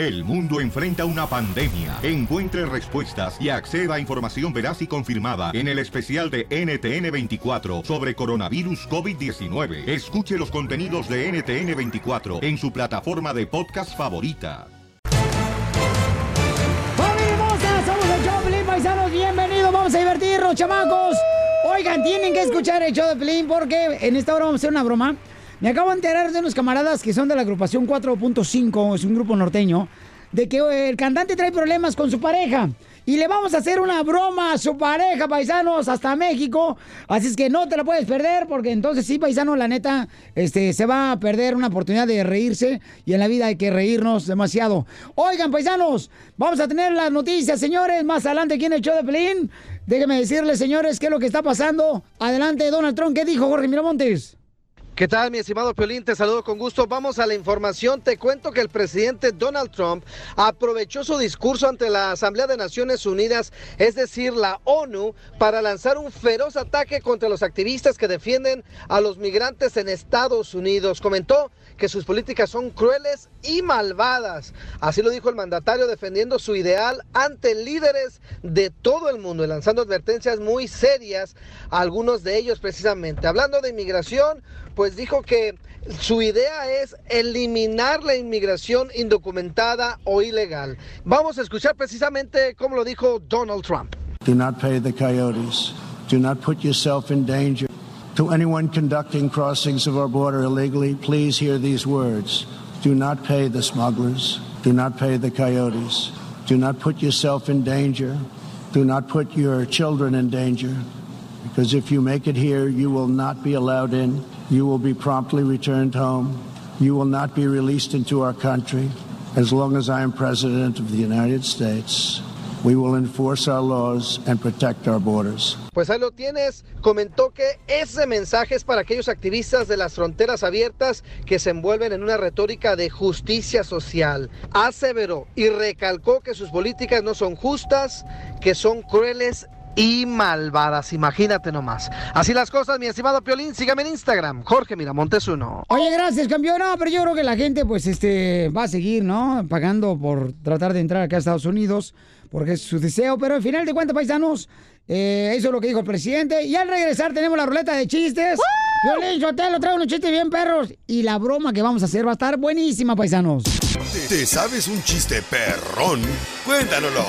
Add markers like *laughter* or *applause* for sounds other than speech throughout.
El mundo enfrenta una pandemia. Encuentre respuestas y acceda a información veraz y confirmada en el especial de NTN24 sobre coronavirus COVID-19. Escuche los contenidos de NTN24 en su plataforma de podcast favorita. Somos el paisanos. Bienvenidos, vamos a divertirnos, chamacos. Oigan, tienen que escuchar el show de Pelín porque en esta hora vamos a hacer una broma. Me acabo de enterar de unos camaradas que son de la agrupación 4.5, es un grupo norteño, de que eh, el cantante trae problemas con su pareja. Y le vamos a hacer una broma a su pareja, paisanos, hasta México. Así es que no te la puedes perder, porque entonces sí, paisano, la neta, este, se va a perder una oportunidad de reírse. Y en la vida hay que reírnos demasiado. Oigan, paisanos, vamos a tener las noticias, señores, más adelante aquí en el show de Pelín. Déjenme decirles, señores, qué es lo que está pasando. Adelante, Donald Trump. ¿Qué dijo Jorge Miramontes? ¿Qué tal, mi estimado Piolín? Te saludo con gusto. Vamos a la información. Te cuento que el presidente Donald Trump aprovechó su discurso ante la Asamblea de Naciones Unidas, es decir, la ONU, para lanzar un feroz ataque contra los activistas que defienden a los migrantes en Estados Unidos. Comentó que sus políticas son crueles y malvadas. Así lo dijo el mandatario defendiendo su ideal ante líderes de todo el mundo y lanzando advertencias muy serias a algunos de ellos precisamente. Hablando de inmigración, pues dijo que su idea es eliminar la inmigración indocumentada o ilegal. Vamos a escuchar precisamente cómo lo dijo Donald Trump. Do not pay the coyotes. Do not put yourself in danger. To anyone conducting crossings of our border illegally, please hear these words. Do not pay the smugglers. Do not pay the coyotes. Do not put yourself in danger. Do not put your children in danger. Because if you make it here, you will not be allowed in. You will be promptly returned home. You will not be released into our country. As long as I am President of the United States, we will enforce our laws and protect our borders. Pues ahí lo tienes. Comentó que ese mensaje es para aquellos activistas de las fronteras abiertas que se envuelven en una retórica de justicia social. Aseveró y recalcó que sus políticas no son justas, que son crueles y malvadas. Imagínate nomás. Así las cosas, mi estimado Piolín. Sígame en Instagram, Jorge Miramontes uno. Oye, gracias, campeón. No, pero yo creo que la gente, pues, este, va a seguir, ¿no? Pagando por tratar de entrar acá a Estados Unidos, porque es su deseo. Pero al final de cuentas, paisanos, eh, eso es lo que dijo el presidente. Y al regresar tenemos la ruleta de chistes. Violín, yo te lo traigo unos chistes bien perros. Y la broma que vamos a hacer va a estar buenísima, paisanos. ¿Te, te sabes un chiste perrón? Cuéntanoslo.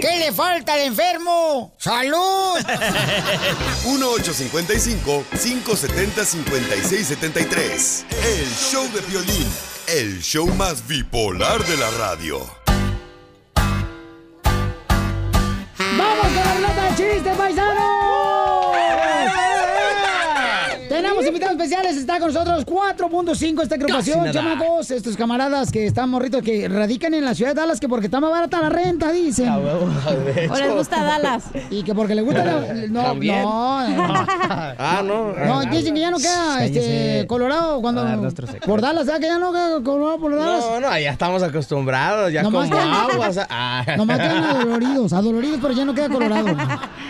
¿Qué le falta al enfermo? ¡Salud! *laughs* 1-855-570-5673. El show de violín. El show más bipolar de la radio. ¡Vamos con la ruleta de chistes, paisanos! Tenemos invitados especiales, está con nosotros 4.5 esta agrupación, chamacos, estos camaradas que están morritos, que radican en la ciudad de Dallas, que porque está más barata la renta, dicen. *laughs* O les gusta Dallas. Y que porque les gusta la- *laughs* No, También. no, no. *laughs* Ah, no. No, dicen que ya no queda este, Cállese. Colorado cuando. Ah, por Dallas, ¿sabes que ya no queda Colorado por Dallas? No, no, ya estamos acostumbrados, ya Nomás como quedan- agua. o sea, ah. Nomás quedan adoloridos, adoloridos, pero ya no queda colorado.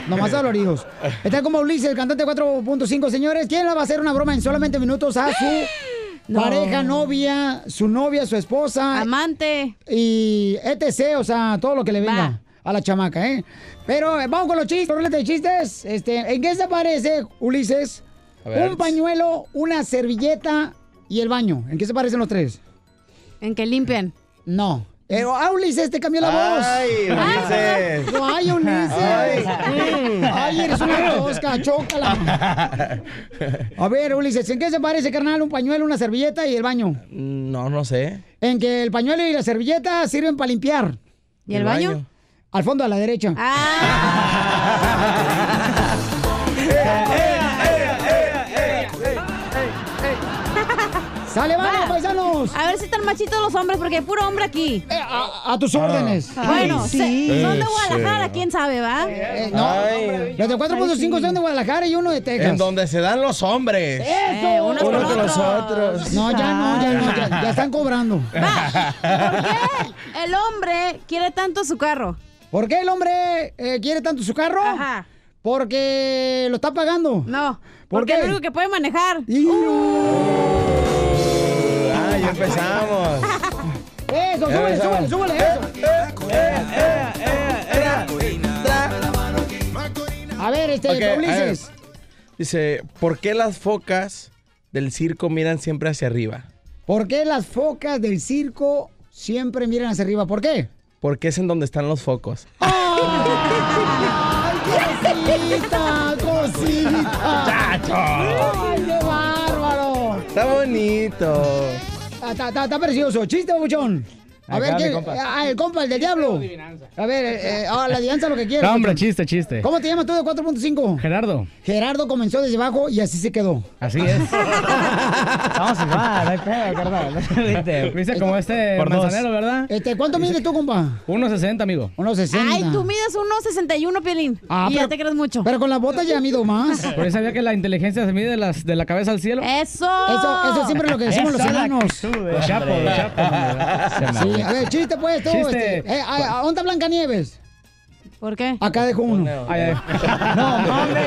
Nomás adoloridos. Está como Ulises, el cantante 4.5, señores. ¿Quién le va a hacer una broma en solamente minutos a su *gasps* No. pareja, novia, su novia, su esposa? Amante. Y etc., o sea, todo lo que le venga a la chamaca, ¿eh? Pero eh, vamos con los chistes, ruleta de chistes. Este, ¿En qué se parece, Ulises? A ver. Un pañuelo, una servilleta y el baño. ¿En qué se parecen los tres? En que limpian. No. Pero, ah, Ulises, te cambió la voz. Ay, Ulises. No, *laughs* ay, Ulises. Ay. Ay, eres una tosca, chócala. A ver, Ulises, ¿en qué se parece, carnal? Un pañuelo, una servilleta y el baño. No, no sé. En que el pañuelo y la servilleta sirven para limpiar. ¿Y el baño? Al fondo a la derecha. ¡Sale, vamos, paisanos! A ver si están machitos los hombres, porque hay puro hombre aquí. a, tus órdenes. Bueno, Ay, se- sí. son de. Guadalajara, quién sabe, ¿va? Eh, no, los de 4.5 son de Guadalajara y uno de Texas. En donde se dan los hombres. ¡Eso! Eh, unos Unos con los otros. No, ya no, ya no, ya, ya *laughs* están cobrando. ¿Por qué el hombre quiere tanto su carro? ¿Por qué el hombre eh, quiere tanto su carro? Ajá. Porque lo está pagando. No, ¿Por porque qué? es lo único que puede manejar. Y- Ah, empezamos. Eso, súbele, súbele, súbele, eso. A ver, este, Ok, a Ulises. Dice, ¿por qué las focas del circo miran siempre hacia arriba? ¿Por qué las focas del circo siempre miran hacia arriba? ¿Por qué? Porque es en donde están los focos. ¡Ay, cosita, cosita! ¡Chacho! ¡Ay, qué bárbaro! Está bonito. Está, está- está- precioso. Chiste, buchón. A ver, ¿qué? Ah, el compa, el del diablo. A ver, eh, eh, ah, la adivinanza lo que quieras. No, hombre, chiste, chiste. ¿Cómo te llamas tú de 4.5? Gerardo. Gerardo comenzó desde abajo y así se quedó. Así es. *laughs* Vamos igual, no hay pedo, carnal. *laughs* Viste como este Por dos. manzanero, ¿verdad? Este, ¿Cuánto mide tú, compa? 1.60, amigo. 1.60. Ay, tú mides 1.61, Piolín. Ah, y pero- ya te crees mucho. Pero con las botas ya mido más. *laughs* Por eso sabía que la inteligencia se mide de, las, de la cabeza al cielo. ¡Eso! Eso, eso siempre es lo que decimos los Eso, la enanos. Los chapos, los chapos. hombre. Sí, a ver, chiste pues tú. Chiste. Este, eh, a- a- ¿Dónde está Blancanieves? ¿Por qué? Acá dejo uno. Ay, ay. No, *laughs* hombre.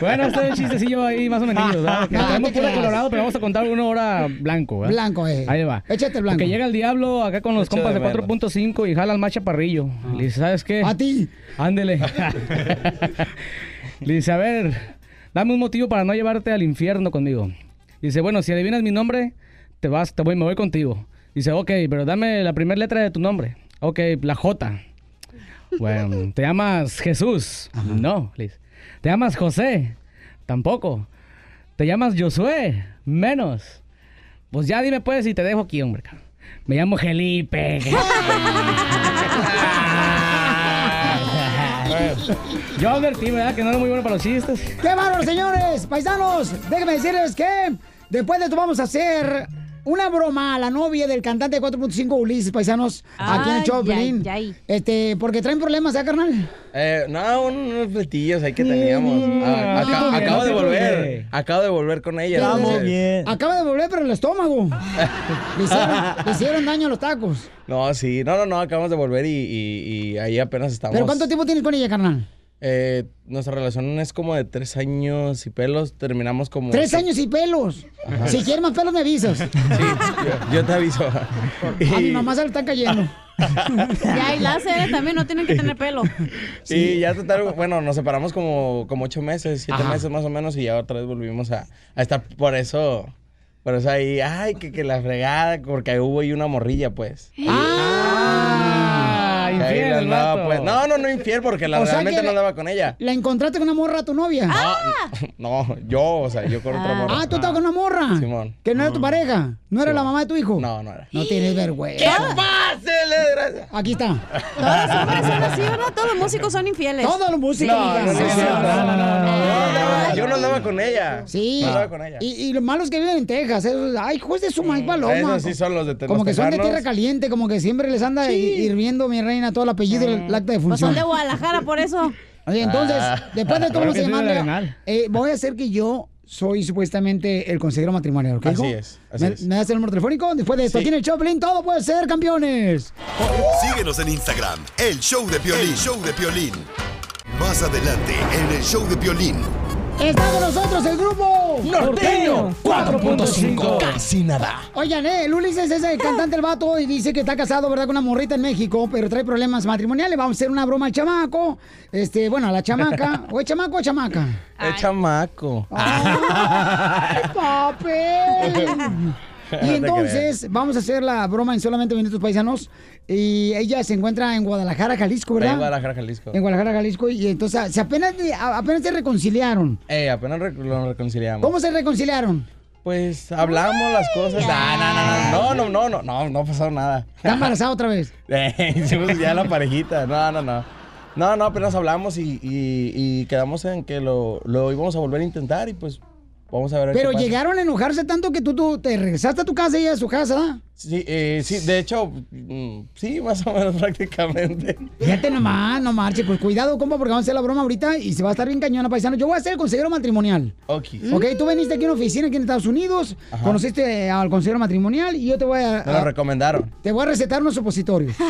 bueno, este es un chistecillo ahí más o menos. ¿verdad? Que Ah, tenemos te pura colorado, pero vamos a contar una hora blanco. ¿verdad? Blanco, eh. Ahí va. Échate el blanco. Porque llega el diablo acá con los compas de menos. 4.5 y jala al más chaparrillo. Le dice, ¿sabes qué? A ti. Ándele. *laughs* Le dice, a ver, dame un motivo para no llevarte al infierno conmigo. Dice, bueno, si adivinas mi nombre, te vas, te voy, me voy contigo. Dice, ok, pero dame la primera letra de tu nombre. Ok, la J. Bueno, *laughs* ¿te llamas Jesús? No, dice. ¿Te llamas José? Tampoco. ¿Te llamas Josué? Menos. Pues ya dime pues y te dejo aquí, hombre. Me llamo Felipe. *laughs* *laughs* Yo advertí, ¿verdad? Que no era muy bueno para los chistes. ¡Qué bárbaro, señores! Paisanos, déjenme decirles que después de esto vamos a hacer una broma a la novia del cantante de 4.5 Ulises, paisanos, aquí en el ay. Este, porque traen problemas, ¿eh, carnal? Eh, no, unos platillos ahí que teníamos. Ah, acabo no de volver. Acabo de volver con ella. Estamos bien. Acaba de volver, pero el estómago. *laughs* Le hicieron, le hicieron daño a los tacos. No, sí. No, no, no. Acabamos de volver y, y- y ahí apenas estamos. ¿Pero cuánto tiempo tienes con ella, carnal? Eh, nuestra relación es como de tres años y pelos. Terminamos como... Tres años y pelos. Si quieres más pelos, me avisas. Yo, yo te aviso. *laughs* A mi mamá se le están cayendo. *laughs* Ya hay láseres también, no tienen que tener pelo. Y ya total, bueno, nos separamos como, como ocho meses, siete Ajá. meses más o menos, y ya otra vez volvimos a, a estar por eso. Por eso ahí, ay, que, que la fregada, porque hubo ahí una morrilla, pues. Ah, la el andaba, vato. pues. No, no, no infiel, porque la O sea realmente no andaba con ella. ¿La encontraste con una morra a tu novia? No, yo, o sea, yo con otra morra. Ah, tú estabas con una morra. Simón. Que no era tu pareja. No era Simón. la mamá de tu hijo. No, no era. No tienes vergüenza. ¿Qué pase, desgracia? Aquí está. Todos los hombres son así, ¿verdad? Todos los músicos son infieles. Todos los músicos. No, no, no. No, no, no, no, no. No, yo no andaba con ella. Sí. No andaba con ella. Y, y los malos que viven en Texas. esos- ay, juez de su mal paloma. Esos sí son los de Como que son de tierra caliente, como que siempre les anda hi- hirviendo, mi reina, todo el apellido y el acta de Pues función. son de Guadalajara, por eso. Oye, entonces, Ah. después de todo, Claro vamos a que sí, de llamarle. Arenal. eh, voy a hacer que yo soy supuestamente el consejero matrimonial, ¿ok? Así hijo? es, así ¿Me, es. me das el número telefónico? Después de esto, Sí. aquí en el Choplin, todo puede ser, campeones. Síguenos en Instagram, el show de Piolín. El show de Piolín. Más adelante, en el show de Piolín. Está con nosotros el grupo Norteño 4.5. Casi nada. Oigan, eh, el Ulises es el cantante el vato y dice que está casado, ¿verdad? Con una morrita en México, pero trae problemas matrimoniales. Vamos a hacer una broma al chamaco. Este, bueno, a la chamaca. *laughs* ¿O es chamaco o chamaca? Es chamaco. ¡Ay, *laughs* papel! *laughs* *laughs* y entonces vamos a hacer la broma en solamente minutos paisanos. Y ella se encuentra en Guadalajara, Jalisco, ¿verdad? En Guadalajara, Jalisco. En Guadalajara, Jalisco. Y entonces apenas, apenas se reconciliaron. Eh, apenas lo reconciliamos. ¿Cómo se reconciliaron? Pues hablamos las cosas. Ah, no, no, no, no, no, no, no, pasó nada. ¿Está embarazada otra vez? *laughs* Eh, hicimos ya la parejita. No, no, no. No, no, apenas hablamos y, quedamos en que lo, lo íbamos a volver a intentar y pues vamos a ver. Pero qué pasa. llegaron a enojarse tanto que tú, tú te regresaste a tu casa y ella a su casa, ¿verdad? Sí, eh, sí, de hecho, mm, sí, más o menos *laughs* prácticamente. Fíjate nomás, no marche. Pues cuidado, compa, porque vamos a hacer la broma ahorita y se va a estar bien cañona, paisano. Yo voy a ser el consejero matrimonial. Ok. Ok, tú veniste aquí a una oficina aquí en Estados Unidos, Ajá. conociste al consejero matrimonial y yo te voy a, Me lo a- recomendaron. te voy a recetar unos supositorios. *laughs*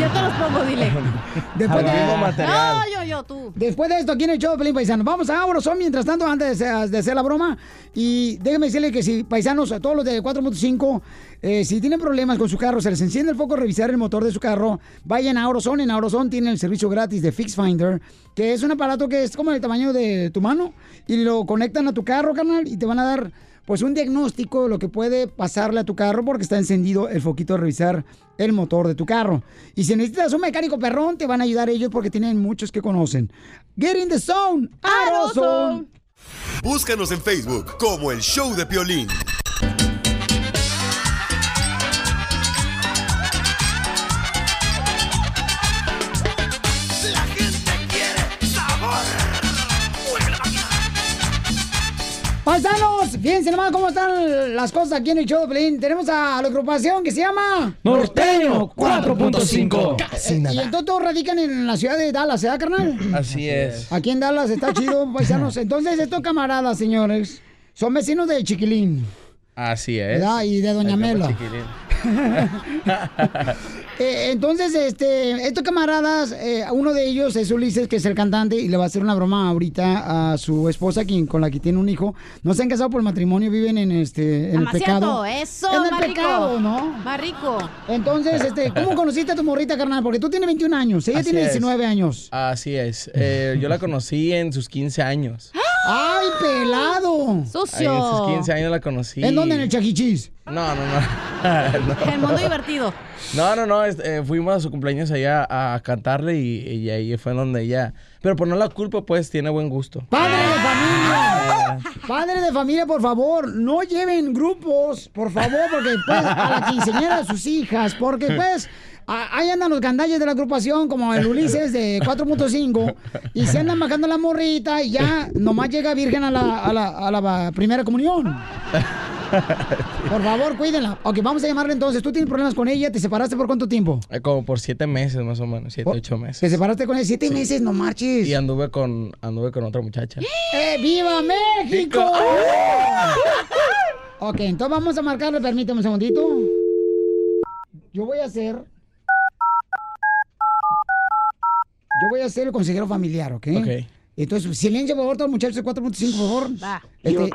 Yo te los pongo, dile. *laughs* Después de, material. No, yo, yo, tú. después de esto, aquí en el show de Pelín Paisano. Vamos a Auroson mientras tanto, antes de, de hacer la broma. Y déjeme decirle que si, paisanos, a todos los de 4.5, eh, si tienen problemas con su carro, se les enciende el foco, revisar el motor de su carro, vayan a Auroson. En Auroson tienen el servicio gratis de Fix Finder, que es un aparato que es como el tamaño de tu mano, y lo conectan a tu carro, carnal, y te van a dar pues un diagnóstico de lo que puede pasarle a tu carro porque está encendido el foquito de revisar el motor de tu carro. Y si necesitas un mecánico perrón, te van a ayudar ellos porque tienen muchos que conocen. Get in the zone, Aerozone. Búscanos en Facebook como el show de Piolín. Paisanos, fíjense nomás cómo están las cosas aquí en el show de Pelín. Tenemos a la agrupación que se llama Norteño 4.5. Eh, Y entonces todos radican en la ciudad de Dallas, ¿verdad, carnal? *clears throat* Así es. Aquí en Dallas está chido, *clears throat* paisanos. Entonces, estos camaradas, señores, son vecinos de Chiquilín. Así es. ¿Verdad? Y de Doña Mela. *laughs* *laughs* Eh, entonces, este, estos camaradas, eh, uno de ellos es Ulises, que es el cantante, y le va a hacer una broma ahorita a su esposa, quien, con la que tiene un hijo. No se han casado por matrimonio, viven en este, en el pecado. eso, En el pecado, ¿no? Más rico. Entonces, este, ¿cómo conociste a tu morrita, carnal? Porque tú tienes 21 años, ella Así tiene es. 19 años. Así es. Eh, yo la conocí en sus 15 años. ¡Ay, pelado! Ahí en sus 15 años la conocí. ¿En dónde? ¿En el chaquichis? No, no, no. *laughs* El mundo divertido. No, no, no. eh, fuimos a su cumpleaños allá a, a cantarle y, y ahí fue donde ella. Pero por no la culpa, pues tiene buen gusto. ¡Padre de familia! *laughs* Padre de familia, por favor, no lleven grupos, por favor, porque pues a la quinceañera de sus hijas, porque pues ahí andan los gandalles de la agrupación, como el Ulises de 4.5, y se andan bajando la morrita y ya nomás llega virgen a la, a la, a la primera comunión. Por favor, cuídenla. Ok, vamos a llamarle entonces. ¿Tú tienes problemas con ella? ¿Te separaste por cuánto tiempo? Eh, Como por siete meses más o menos, siete, ocho meses. ¿Te separaste con ella siete meses? No marches. Y anduve con, anduve con otra muchacha. ¡Eh, ¡Viva México! ok, entonces vamos a marcarle, permíteme un segundito. Yo voy a ser. Yo voy a ser el consejero familiar, ¿ok? Ok. Entonces, silencio, por favor, todos los muchachos de 4.5, por favor. Va. Este,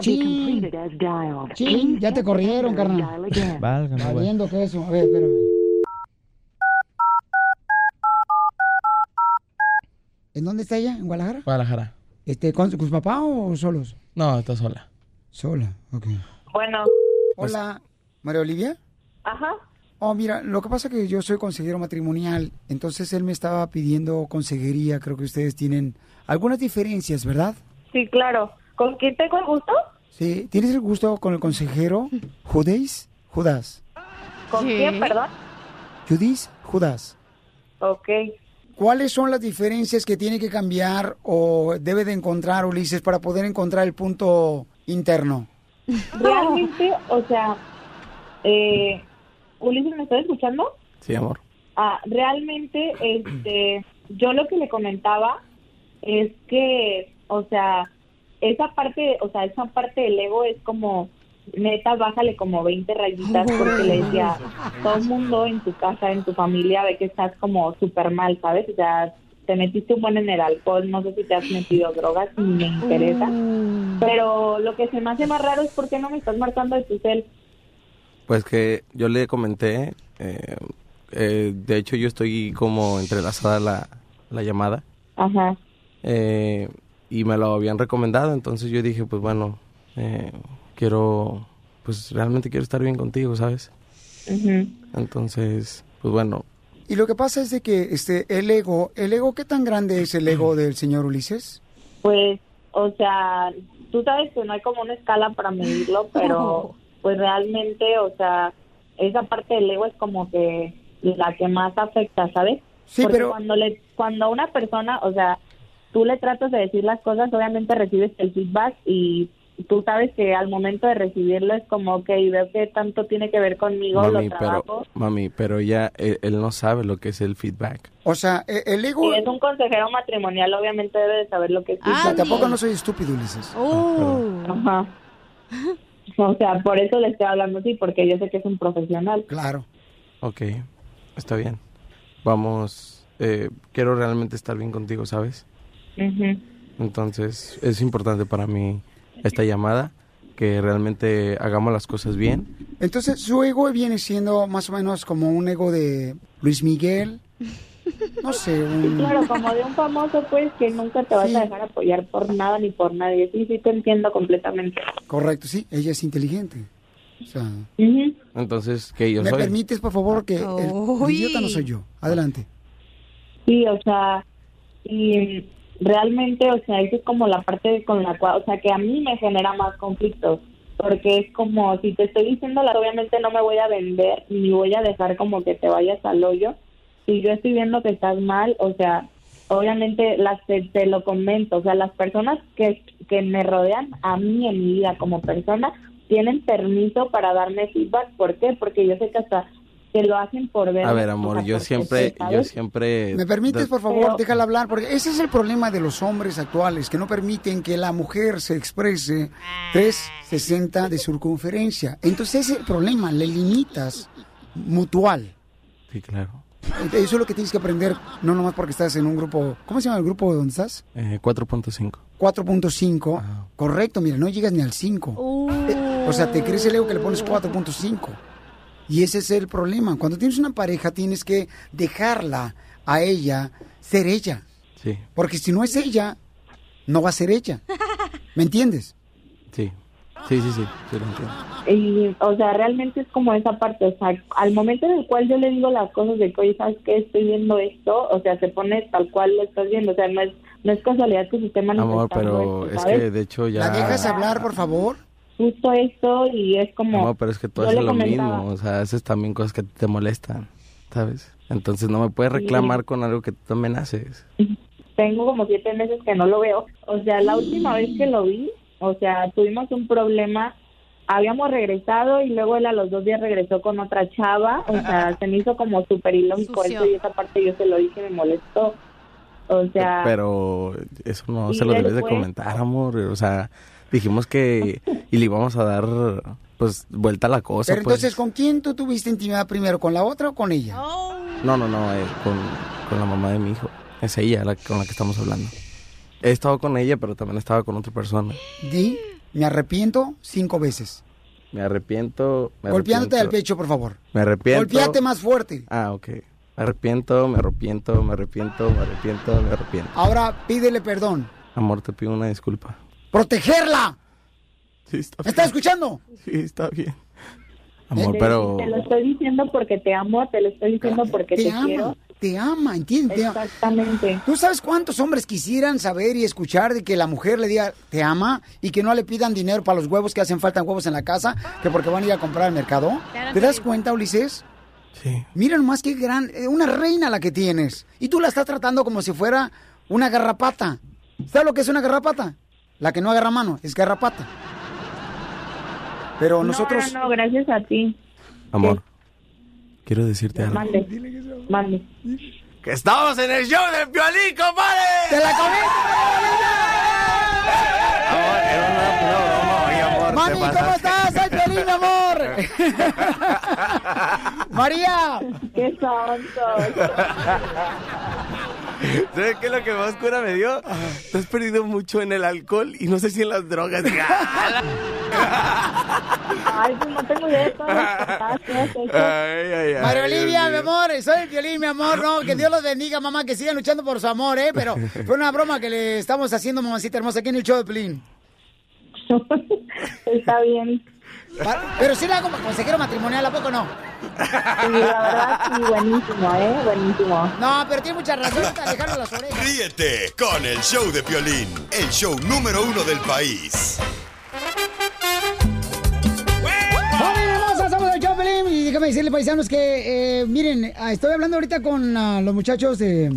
chin, chin, ya te corrieron, carnal. Válgame, güey. Valiendo que eso. A ver, espérame. ¿En dónde está ella? ¿En Guadalajara? Guadalajara. Este, ¿Con su papá o solos? No, está sola. Sola, ok. Bueno, Hola, María Olivia. ajá. Oh, mira, lo que pasa es que yo soy consejero matrimonial, entonces él me estaba pidiendo consejería, creo que ustedes tienen algunas diferencias, ¿verdad? Sí, claro. ¿Con quién tengo el gusto? Sí, ¿tienes el gusto con el consejero Judéis? Judas. ¿Con Sí. quién, perdón? Judís, Judas. Ok. ¿Cuáles son las diferencias que tiene que cambiar o debe de encontrar Ulises para poder encontrar el punto interno? Realmente, o sea, eh, Ulises, ¿me estás escuchando? Sí, amor. Ah, realmente, este, *clears throat* yo lo que le comentaba es que, o sea, esa parte, o sea, esa parte del ego es como, neta, bájale como 20 rayitas porque le decía, *laughs* todo el mundo en tu casa, en tu familia ve que estás como súper mal, ¿sabes? O sea, te metiste un buen en el alcohol, no sé si te has metido drogas, ni me interesa. Pero lo que se me hace más raro es por qué no me estás marcando de tu cel. Pues que yo le comenté, eh, eh, de hecho yo estoy como entrelazada la, la llamada Ajá. eh, y me lo habían recomendado, entonces yo dije, pues bueno, eh, quiero, pues realmente quiero estar bien contigo, ¿sabes? Ujú. Entonces, pues bueno, Y lo que pasa es de que este el ego, el ego, ¿qué tan grande es el ego del señor Ulises? Pues, o sea, tú sabes que no hay como una escala para medirlo, pero *laughs* pues realmente, o sea, esa parte del ego es como que la que más afecta, ¿sabes? Sí, Porque pero- cuando le cuando a una persona, o sea, tú le tratas de decir las cosas, obviamente recibes el feedback y tú sabes que al momento de recibirlo es como, ok, veo que tanto tiene que ver conmigo, Mami, lo pero, trabajo. mami, pero ya él, él no sabe lo que es el feedback. O sea, e- el ego... Si es un consejero matrimonial, obviamente debe de saber lo que es. Sea, tampoco no soy estúpido, Ulises. Ajá. *laughs* O sea, por eso le estoy hablando así, porque yo sé que es un profesional. Claro. Ok, está bien. Vamos, eh, quiero realmente estar bien contigo, ¿sabes? Ujú. Entonces es importante para mí esta llamada, que realmente hagamos las cosas bien. Entonces, su ego viene siendo más o menos como un ego de Luis Miguel. No sé, un... Claro, como de un famoso, pues, que nunca te vas Sí. a dejar apoyar por nada ni por nadie. Sí, sí, te entiendo completamente. Correcto, sí, ella es inteligente. O sea, Entonces, que yo ¿me soy. permites, por favor, que el, idiota no soy yo? Adelante. Sí, o sea, y realmente, o sea, esa es como la parte con la cual, o sea, que a mí me genera más conflictos, porque es como, si te estoy diciendo, la, obviamente no me voy a vender, ni voy a dejar como que te vayas al hoyo. Si yo estoy viendo que estás mal, o sea, obviamente las te, te lo comento, o sea, las personas que, que me rodean a mí en mi vida como persona tienen permiso para darme feedback. ¿Por qué? Porque yo sé que hasta que lo hacen por ver. A ver, amor, yo siempre, yo siempre... ¿Me permites, por favor, déjala hablar? Porque ese es el problema de los hombres actuales, que no permiten que la mujer se exprese 360 de circunferencia. Entonces ese es el problema, le limitas mutual. Sí, claro. Eso es lo que tienes que aprender, no nomás porque estás en un grupo... ¿Cómo se llama el grupo donde estás? Eh, 4.5. 4.5. Correcto, mira, no llegas ni al 5. Eh, O sea, te crees el ego que le pones 4.5. Y ese es el problema. Cuando tienes una pareja, tienes que dejarla a ella ser ella. Sí, Porque si no es ella, no va a ser ella. ¿Me entiendes? Sí. Sí, sí, sí, sí, lo entiendo. Y, o sea, realmente es como esa parte, o sea, al momento en el cual yo le digo las cosas de que, oye, ¿sabes qué? Estoy viendo esto, o sea, se pone tal cual lo estás viendo, o sea, no es, no es casualidad que se esté manifestando Amor, pero esto, es ¿sabes? que de hecho ya... ¿La dejas hablar, por favor? Justo esto y es como... No, pero es que haces le lo comentaba, mismo, o sea, haces también cosas que te molestan, ¿sabes? Entonces no me puedes reclamar con algo que tú también haces. *laughs* Tengo como siete meses que no lo veo, o sea, la última vez que lo vi, o sea, tuvimos un problema, habíamos regresado y luego él a los dos días regresó con otra chava, o sea, *laughs* se me hizo como súper ilógico eso y esa parte yo se lo dije, me molestó. O sea, Pero eso no se lo debes de comentar, amor. O sea, dijimos que... *laughs* Y le íbamos a dar, pues, vuelta a la cosa, Pero pues. entonces, ¿con quién tú tuviste intimidad primero? ¿Con la otra o con ella? No, no, no, eh, con, con la mamá de mi hijo. Es ella la, con la que estamos hablando. He estado con ella, pero también estaba con otra persona. Di, me arrepiento cinco veces. Me arrepiento. Me Golpeándote al arrepiento. pecho, por favor. Me arrepiento. Golpeate más fuerte. Ah, ok. Me arrepiento, me arrepiento, me arrepiento, me arrepiento, me arrepiento. Ahora pídele perdón. Amor, te pido una disculpa. ¡Protegerla! Sí, está ¿Me estás escuchando? Sí, está bien. Amor, te, pero... te lo estoy diciendo porque te amo, te lo estoy diciendo porque te, quiero. Te ama, ¿entiendes? Exactamente. ¿Tú sabes cuántos hombres quisieran saber y escuchar de que la mujer le diga te ama y que no le pidan dinero para los huevos que hacen falta huevos en la casa, que porque van a ir a comprar al mercado? ¿Te das cuenta, Ulises? Sí. Mira nomás qué gran, eh, una reina la que tienes. Y tú la estás tratando como si fuera una garrapata. ¿Sabes lo que es una garrapata? La que no agarra mano, es garrapata. Pero nosotros... No, no, no, gracias a ti. Amor, quiero decirte algo. Mande, mande. ¡Que estamos en el show de Piolín, compadre! ¡Te la Amor, era una, una broma, oye, amor. Mami, ¿cómo pasaste. estás? Soy Piolín, mi amor. *laughs* María. ¡Qué sonso! *laughs* ¿Sabes qué es lo que más cura me dio? Te has perdido mucho en el alcohol y no sé si en las drogas. *laughs* Ay, pues no tengo idea de María Olivia, mi amor, soy el violín, mi amor, no, que Dios los bendiga, mamá, que sigan luchando por su amor, ¿eh? Pero fue una broma que le estamos haciendo, mamacita hermosa, aquí en el show de Pelín. *laughs* Está bien. Pero sí la hago consejero matrimonial, ¿a poco no? Sí, la verdad, sí, buenísimo, ¿eh? Buenísimo. No, pero tiene mucha razón, ahorita dejarlo las orejas. Ríete con el show de Piolín, el show número uno del país. Y déjame decirle, paisanos, que eh, miren, ah, estoy hablando ahorita con ah, los muchachos de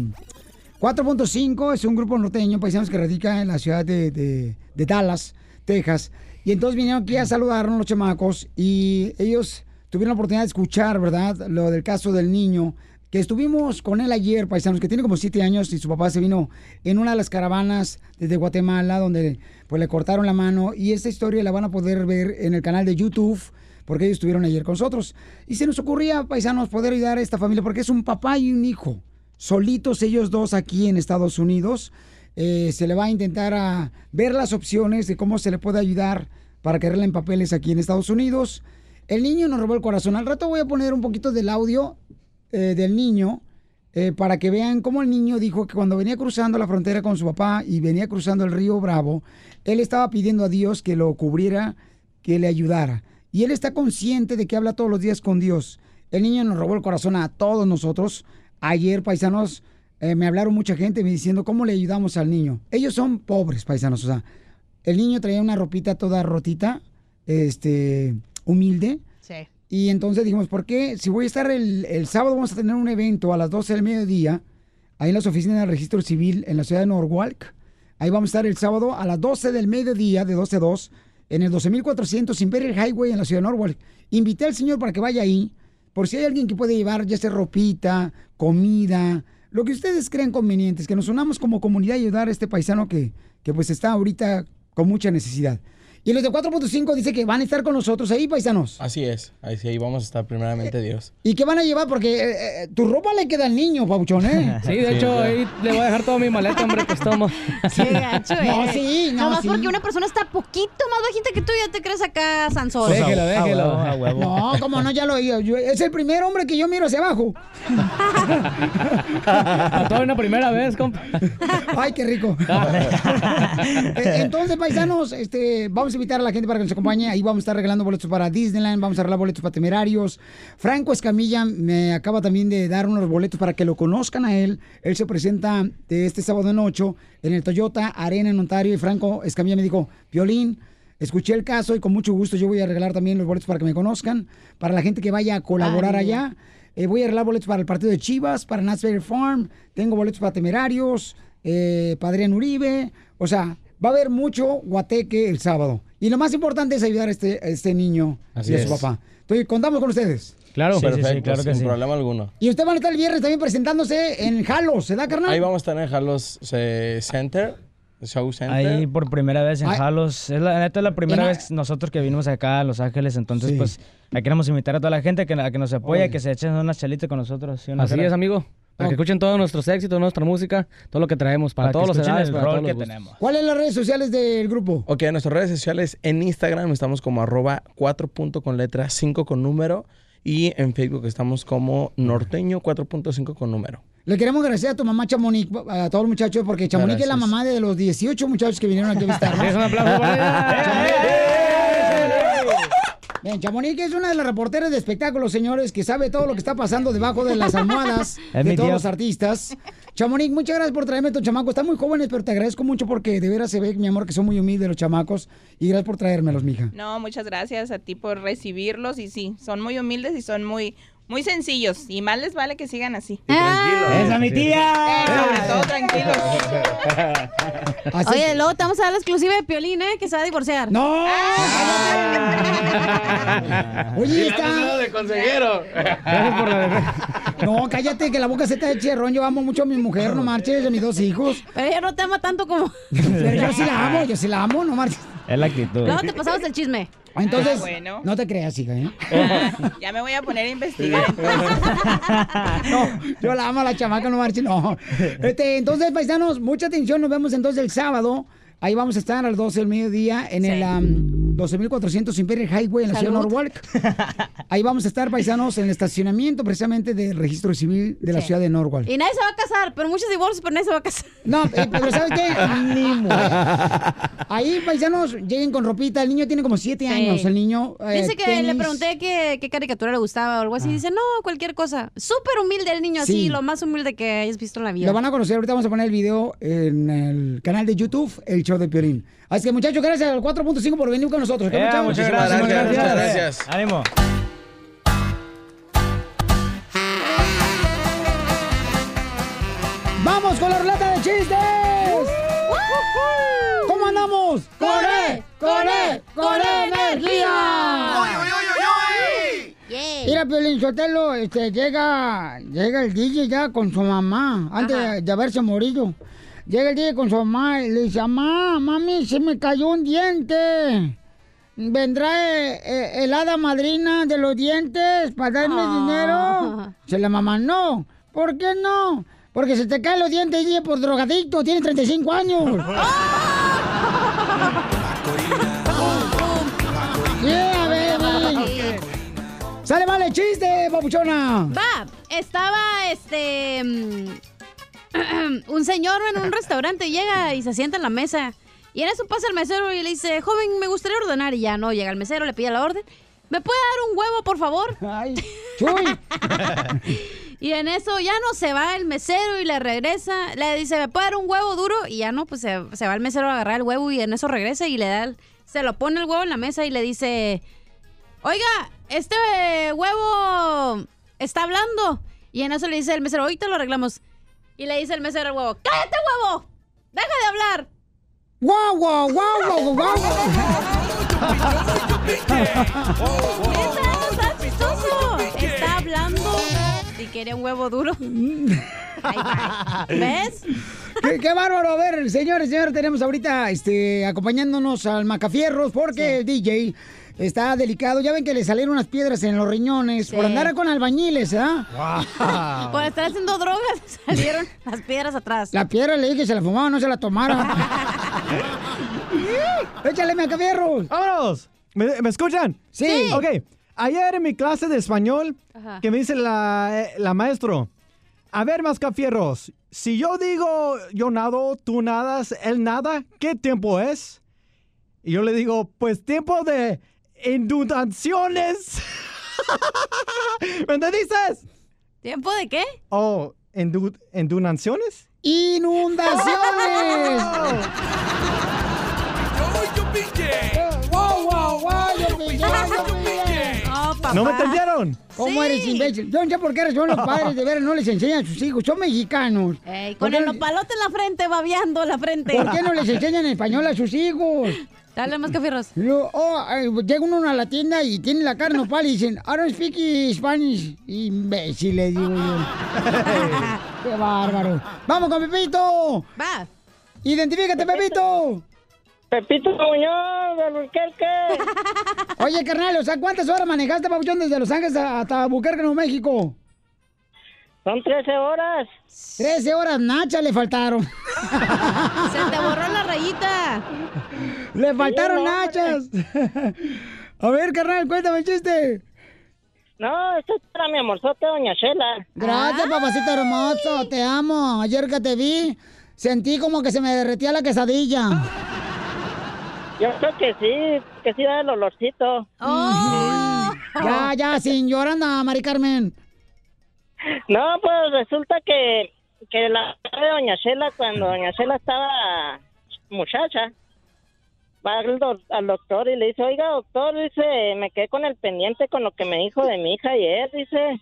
4.5. Es un grupo norteño, paisanos, que radica en la ciudad de, de- de Dallas, Texas. Y entonces vinieron aquí a saludarnos los chamacos y ellos tuvieron la oportunidad de escuchar, ¿verdad? Lo del caso del niño. Que estuvimos con él ayer, paisanos, que tiene como siete años y su papá se vino en una de las caravanas desde Guatemala, donde pues le cortaron la mano. Y esta historia la van a poder ver en el canal de YouTube, porque ellos estuvieron ayer con nosotros. Y se nos ocurría, paisanos, poder ayudar a esta familia, porque es un papá y un hijo, solitos ellos dos aquí en Estados Unidos. Eh, se le va a intentar a ver las opciones de cómo se le puede ayudar para que arreglen papeles aquí en Estados Unidos. El niño nos robó el corazón. Al rato voy a poner un poquito del audio eh, del niño eh, para que vean cómo el niño dijo que cuando venía cruzando la frontera con su papá y venía cruzando el río Bravo, él estaba pidiendo a Dios que lo cubriera, que le ayudara. Y él está consciente de que habla todos los días con Dios. El niño nos robó el corazón a todos nosotros. Ayer, paisanos, eh, me hablaron mucha gente me diciendo cómo le ayudamos al niño. Ellos son pobres, paisanos. O sea, el niño traía una ropita toda rotita, este, humilde. Sí. Y entonces dijimos, ¿por qué? Si voy a estar el, el sábado, vamos a tener un evento a las 12 del mediodía, ahí en las oficinas del registro civil en la ciudad de Norwalk. Ahí vamos a estar el sábado a las 12 del mediodía, de 12 a 2, en el 12400 Imperial Highway en la ciudad de Norwalk. Invité al señor para que vaya ahí, por si hay alguien que puede llevar ya sea ropita, comida, lo que ustedes crean convenientes, que nos unamos como comunidad y ayudar a este paisano que, que pues está ahorita con mucha necesidad. Y los de 4.5 dice que van a estar con nosotros ahí, paisanos. Así es, ahí sí, ahí vamos a estar primeramente Dios. ¿Y qué van a llevar? Porque eh, eh, tu ropa le queda al niño, Pabuchón, ¿eh? *laughs* Sí, de hecho, ahí le voy a dejar toda mi maleta, hombre, pues tomo. *laughs* Sí, gacho, No, eh. sí, no, Nomás sí. porque una persona está poquito más bajita que tú, ya te crees acá, Sansón. Déjelo, déjelo. No, como no, ya lo yo, yo- Es el primer hombre que yo miro hacia abajo. A *laughs* toda una primera vez, compa. Ay, qué rico. Eh, Entonces, paisanos, este, vamos a invitar a la gente para que nos acompañe. Ahí vamos a estar regalando boletos para Disneyland, vamos a regalar boletos para Temerarios. Franco Escamilla me acaba también de dar unos boletos para que lo conozcan a él. Él se presenta este sábado en 8 en el Toyota Arena en Ontario y Franco Escamilla me dijo, Violín, escuché el caso y con mucho gusto yo voy a regalar también los boletos para que me conozcan, para la gente que vaya a colaborar Ay, allá. Eh, voy a arreglar boletos para el partido de Chivas, para Knott's Farm. Tengo boletos para Temerarios, eh, para Adrián Uribe. O sea, va a haber mucho guateque el sábado. Y lo más importante es ayudar a este, a este niño Así y a su es. papá. Entonces, contamos con ustedes. Claro, Perfecto, claro que sin sí. problema alguno. Y ustedes van a estar el viernes también presentándose en Jalos, ¿se da, carnal? Ahí vamos a estar en Jalos eh, Center, Show Center. Ahí por primera vez en Ay. Jalos. Es la neta es la primera vez nosotros que vinimos acá a Los Ángeles. Entonces, Sí. pues, queremos invitar a toda la gente que, a que nos apoye, Oye. que se echen unas chalitas con nosotros. ¿sí no, Así es, amigo. Para que escuchen todos nuestros éxitos, nuestra música, todo lo que traemos, para, Para que todos los edades, el para rol todos los que gustos. tenemos. ¿Cuáles son las redes sociales del grupo? Ok, en nuestras redes sociales, en Instagram estamos como arroba 4 punto con letra 5 con número. Y en Facebook estamos como norteño 4.5 con número. Le queremos agradecer a tu mamá Chamonix, a todos los muchachos, porque Chamonix es la mamá de los 18 muchachos que vinieron aquí a *laughs* visitarnos. Es un aplauso para Bien, Chamonix es una de las reporteras de espectáculos, señores, que sabe todo lo que está pasando debajo de las almohadas *laughs* de todos los artistas. Chamonix, muchas gracias por traerme a tu chamaco. Están muy jóvenes, pero te agradezco mucho porque de veras se ve, mi amor, que son muy humildes los chamacos. Y gracias por traérmelos, mija. No, muchas gracias a ti por recibirlos y sí, son muy humildes y son muy muy sencillos y más les vale que sigan así. ¡Esa es mi Eh, tía! sobre todo tranquilos. Oye, luego te vamos a dar la exclusiva de Piolín, ¿eh? Que se va a divorciar. ¡No! Ah. Oye, está... de consejero! No, cállate, que la boca se te eche ron. Yo amo mucho a mi mujer, no marches, a mis dos hijos. Pero ella no te ama tanto como... Pero yo sí la amo, yo sí la amo, no marches. Es la actitud. Luego te pasamos el chisme. Entonces, Ah, bueno. no te creas, hija, ¿eh? *laughs* Ya me voy a poner a investigar entonces. *laughs* No, yo la amo a la chamaca, no marche, no. Este, entonces, paisanos, mucha atención, nos vemos entonces el sábado. Ahí vamos a estar a las 12 del mediodía en Sí. el am, 12400 Imperial Highway en la ciudad de. Norwalk. *laughs* Ahí vamos a estar, paisanos, en el estacionamiento precisamente del registro civil de la Sí. ciudad de Norwalk. Y nadie se va a casar, pero muchos divorcios, pero nadie se va a casar. No, eh, pero ¿sabes qué? *laughs* Ahí, paisanos, lleguen con ropita. El niño tiene como 7 Sí. años, el niño. eh, Dice que le pregunté qué, qué caricatura le gustaba o algo así. Dice, no, cualquier cosa. Súper humilde el niño, Sí. así, lo más humilde que hayas visto en la vida. Lo van a conocer, ahorita vamos a poner el video en el canal de YouTube, el show de Piolín. Así que muchachos, gracias al 4.5 por venir con nosotros. ¿Qué, Eh, muchachos? muchas Muchísimas gracias, gracias, muchas gracias. gracias. Ánimo. ¡Vamos con la ruleta de chistes! ¿Cómo andamos? ¡Con E! con él, con energía. Mira, Piolín Sotelo, este, llega, llega el DJ ya con su mamá, antes de, de haberse morido. Llega el DJ con su mamá y le dice, mamá, mami, se me cayó un diente. ¿Vendrá eh, eh, el hada madrina de los dientes para darme Ah. dinero? Se la mamá, no. ¿Por qué no? Porque se te caen los dientes, DJ, por drogadicto, tiene 35 años. *laughs* Yeah, baby. Sale mal el chiste, papuchona. Va, estaba este. *clears throat* un señor en un restaurante llega y se sienta en la mesa. Y en eso pasa el mesero y le dice, joven, me gustaría ordenar. Y ya no, llega el mesero, le pide la orden. ¿Me puede dar un huevo, por favor? Ay, *laughs* y en eso ya no se va el mesero y le regresa. Le dice, ¿me puede dar un huevo duro? Y ya no, pues se, se va el mesero a agarrar el huevo y en eso regresa y le da, el- se lo pone el huevo en la mesa y le dice, oiga, este huevo está hablando. Y en eso le dice el mesero, ahorita lo arreglamos. Y le dice el mesero al huevo, ¡cállate, huevo! ¡Deja de hablar! ¡Guau, guau, guau, guau, guau! ¡Neta, está chistoso! Está hablando y quería un huevo duro. Va. ¿Ves? ¿Qué, qué bárbaro. A ver, señores, señores, tenemos ahorita este, acompañándonos al Macafierros porque el DJ está delicado. Ya ven que le salieron unas piedras en los riñones por andar con albañiles, ¿ah? Por estar haciendo drogas *laughs* salieron las piedras atrás. La piedra le dije que se la fumaba, no se la tomara. *laughs* Échale, Macafierros. ¡Vámonos! ¿Me, me escuchan? Sí. Ok. Ayer en mi clase de español, Ajá. que me dice la, eh, la maestro, a ver, Mascafierros, si yo digo yo nado, tú nadas, él nada, ¿qué tiempo es? Y yo le digo, pues tiempo de inundaciones. ¿Me entendiste? ¿Tiempo de qué? Oh, indu- ¿inundaciones? ¡Inundaciones! ¡Wow, wow, wow! ¡Yo pillé, yo pillé! Oh, papá. ¿No me entendieron? ¿Cómo eres imbécil? Yo no sé por qué razón los *laughs* padres de veras no les enseñan a sus hijos. Son mexicanos. Ey, ¿Por con el no- nopalote en la frente, babeando la frente. ¿Por qué no les enseñan español a sus hijos? *laughs* Dale más cafierros. Lo- oh, eh, llega uno a la tienda y tiene la cara nopal y dicen, I don't speak Spanish. Imbécil, le digo yo. *laughs* ¡Qué bárbaro! ¡Vamos con Pepito! Va. ¡Identifícate, Pepito! Pepito Muñoz, de Albuquerque. *laughs* Oye, carnal, o sea, ¿cuántas horas manejaste, Pabuchón, desde Los Ángeles hasta Albuquerque, Nuevo México? Son 13 horas. 13 horas, Nacha, le faltaron. Se te borró la Le faltaron nachas. *laughs* A ver, carnal, cuéntame el chiste. No, esto es para mi amorzote, doña Shela. Gracias, papacito hermoso, te amo. Ayer que te vi, sentí como que se me derretía la quesadilla. Yo creo que sí, que sí da el olorcito. Oh. Ya, ya, sin llorar, anda, Mari Carmen. No, pues resulta que, que la de doña Shela, cuando doña Shela estaba muchacha, va al, doc- al doctor y le dice, oiga, doctor, dice, me quedé con el pendiente con lo que me dijo de mi hija ayer, dice.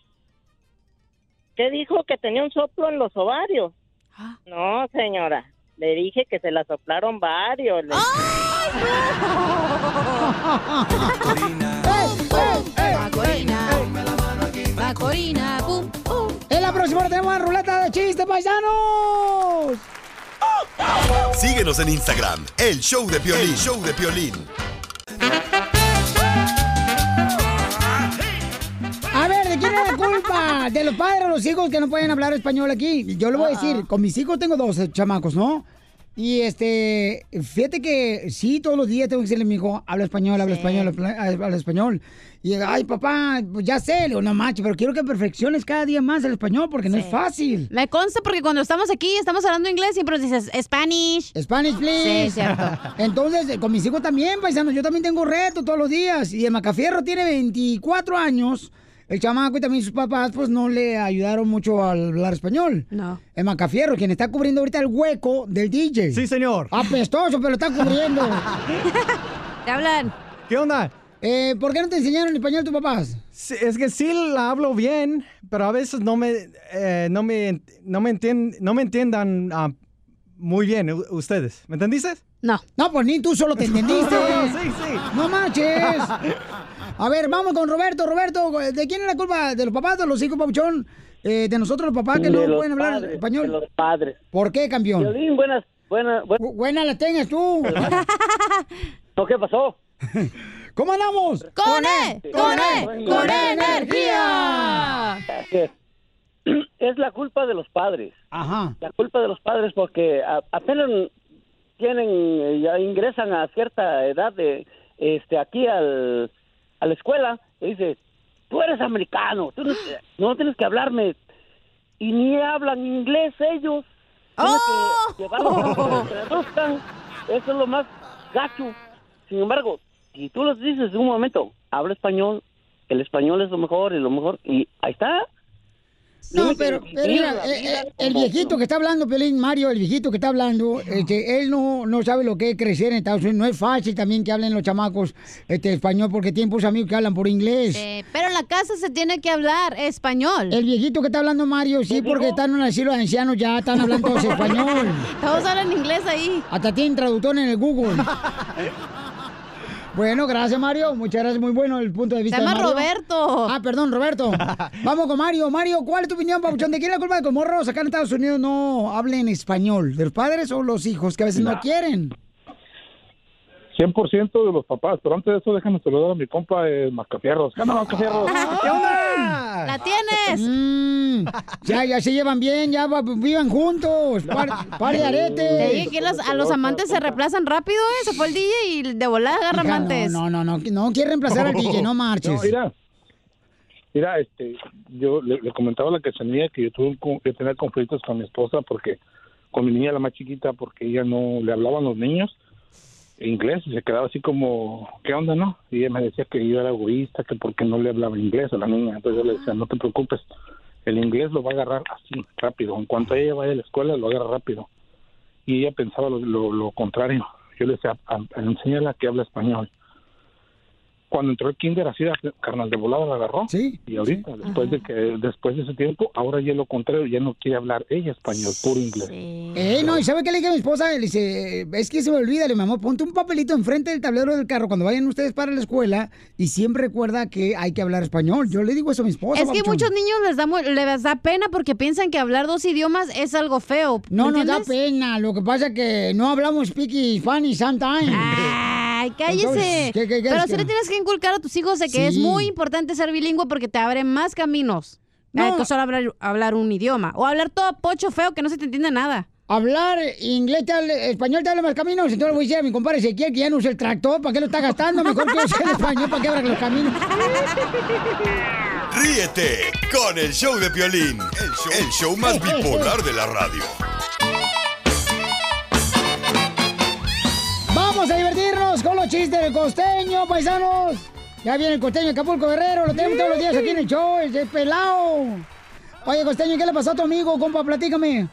¿Qué dijo? Que tenía un soplo en los ovarios. No, señora. Le dije que se la soplaron varios. le- Macorina. Macorina, pum, pum. En la próxima hora tenemos una ruleta de chistes, paisanos. Síguenos en Instagram, el show de Piolín, El show de Piolín. A ver, ¿de quién es la culpa? ¿De los padres o los hijos que no pueden hablar español aquí? Yo le voy a decir, con mis hijos tengo dos eh, chamacos, ¿no? Y este, fíjate que sí, todos los días tengo que decirle a mi hijo, habla español, habla español, habla, habla español. Y ay, papá, pues ya sé, le digo, no manches, pero quiero que perfecciones cada día más el español porque no es fácil. Me consta porque cuando estamos aquí, estamos hablando inglés, siempre nos dices Spanish. Spanish, please. Sí, cierto. *laughs* Entonces, eh, con mis hijos también, paisanos, yo también tengo reto todos los días. Y el Macafierro tiene 24 años. El chamaco y también sus papás, pues no le ayudaron mucho a hablar español. No. El Macafierro, quien está cubriendo ahorita el hueco del DJ. Sí, señor. Apestoso, pero está cubriendo. *laughs* Te hablan. ¿Qué onda? Eh, ¿Por qué no te enseñaron español tus papás? Sí, es que sí la hablo bien, pero a veces no me, eh, no me, no me, entien- no me entiendan ah, muy bien ustedes. ¿Me entendiste? No. No, pues ni tú solo te *laughs* entendiste. sí, sí. No marches. A ver, vamos con Roberto. Roberto, ¿de quién es la culpa? ¿De los papás, de los hijos, papuchón? Eh, ¿De nosotros los papás que De no pueden hablar padres, español? de los padres. ¿Por qué, campeón? Violín, buenas, buenas, buenas. Buena la tengas tú. ¿Qué pasó? *laughs* ¿Cómo andamos? ¡Con E! ¡Con E! ¡Con E energía! es la culpa de los padres. Ajá. La culpa de los padres porque a- apenas tienen, eh, ya ingresan a cierta edad de, este, aquí al, a la escuela y dice, tú eres americano, tú no, no tienes que hablarme. Y ni hablan inglés ellos. Tienes que llevarlos a que traduzcan. Eso es lo más gacho. Sin embargo, si tú les dices en un momento, habla español, el español es lo mejor y lo mejor, y ahí está. No, pero, mira, eh, eh, el viejito que está hablando, Pelín, Mario, el viejito que está hablando, este, él no, no sabe lo que es crecer en Estados Unidos. No es fácil también que hablen los chamacos este, español porque tienen pues, amigos que hablan por inglés. Eh, pero en la casa se tiene que hablar español. El viejito que está hablando Mario, sí, porque están en un asilo de ancianos, ya están hablando todos español. *laughs* Todos hablan inglés ahí. Hasta tienen traductor en el Google. *laughs* Bueno, gracias Mario, muchas gracias, muy bueno el punto de vista. llama de Mario. Roberto. Ah, perdón, Roberto. *laughs* Vamos con Mario. Mario, ¿cuál es tu opinión, Pabuchón? ¿De quién es la culpa de que los morros acá en Estados Unidos no hablen español? ¿De los padres o los hijos que a veces no quieren? 100% de los papás, pero antes de eso déjame saludar a mi compa eh, Mascafierros. ¿Qué onda, Mascafierros? ¿Qué onda? ¡La tienes! Mm, ya, ya se llevan bien, ya va- vivan juntos. Par, par de Te aretes. que los- a los amantes se reemplazan rápido, ¿eh? Se fue el DJ y de volada agarra Hija, amantes. No, no, no, no, no quiere reemplazar al DJ, no marches. No, mira, mira, este, yo le, le comentaba a la cachanilla que yo tuve que tener conflictos con mi esposa porque, con mi niña la más chiquita, porque ella no le hablaban los niños inglés y se quedaba así como, ¿qué onda, no? Y ella me decía que yo era egoísta, que porque no le hablaba inglés a la niña. Entonces yo le decía, no te preocupes, el inglés lo va a agarrar así, rápido. En cuanto ella vaya a la escuela, lo agarra rápido. Y ella pensaba lo, lo, lo contrario. Yo le decía, "A- a- enséñala que habla español. Cuando entró el kinder, así, carnal de volada la agarró. Sí. Y ahorita, después de que después de ese tiempo, ahora ya lo contrario, ya no quiere hablar ella español, puro inglés. Eh, no, ¿y sabe qué le dije a mi esposa? Le dice, es que se me olvida, le mi amor, ponte un papelito enfrente del tablero del carro cuando vayan ustedes para la escuela y siempre recuerda que hay que hablar español. Yo le digo eso a mi esposa. Es que papuchón. muchos niños les da, les da pena porque piensan que hablar dos idiomas es algo feo. No ¿me nos da pena, lo que pasa es que no hablamos speaky funny sometimes. Ay, cállese. Entonces, ¿qué- qué- qué Pero es sí le tienes que inculcar a tus hijos de que es Sí. muy importante ser bilingüe porque te abre más caminos. No. que solo hablar, hablar un idioma. O hablar todo pocho feo que no se te entiende nada. Hablar inglés, te español te habla más caminos. Entonces le voy a decir a mi compadre Ezequiel que ya no usa el tractor. ¿Para qué lo está gastando? Mejor que use el español para que abra los caminos. Ríete con el show de Piolín, el show, el show más bipolar de la radio. Vamos a divertirnos con los chistes del costeño, paisanos. Ya viene el costeño de Acapulco Guerrero. Lo tenemos todos los días aquí en el show. Es de pelado. Oye, costeño, ¿qué le pasó a tu amigo, compa? Platícame.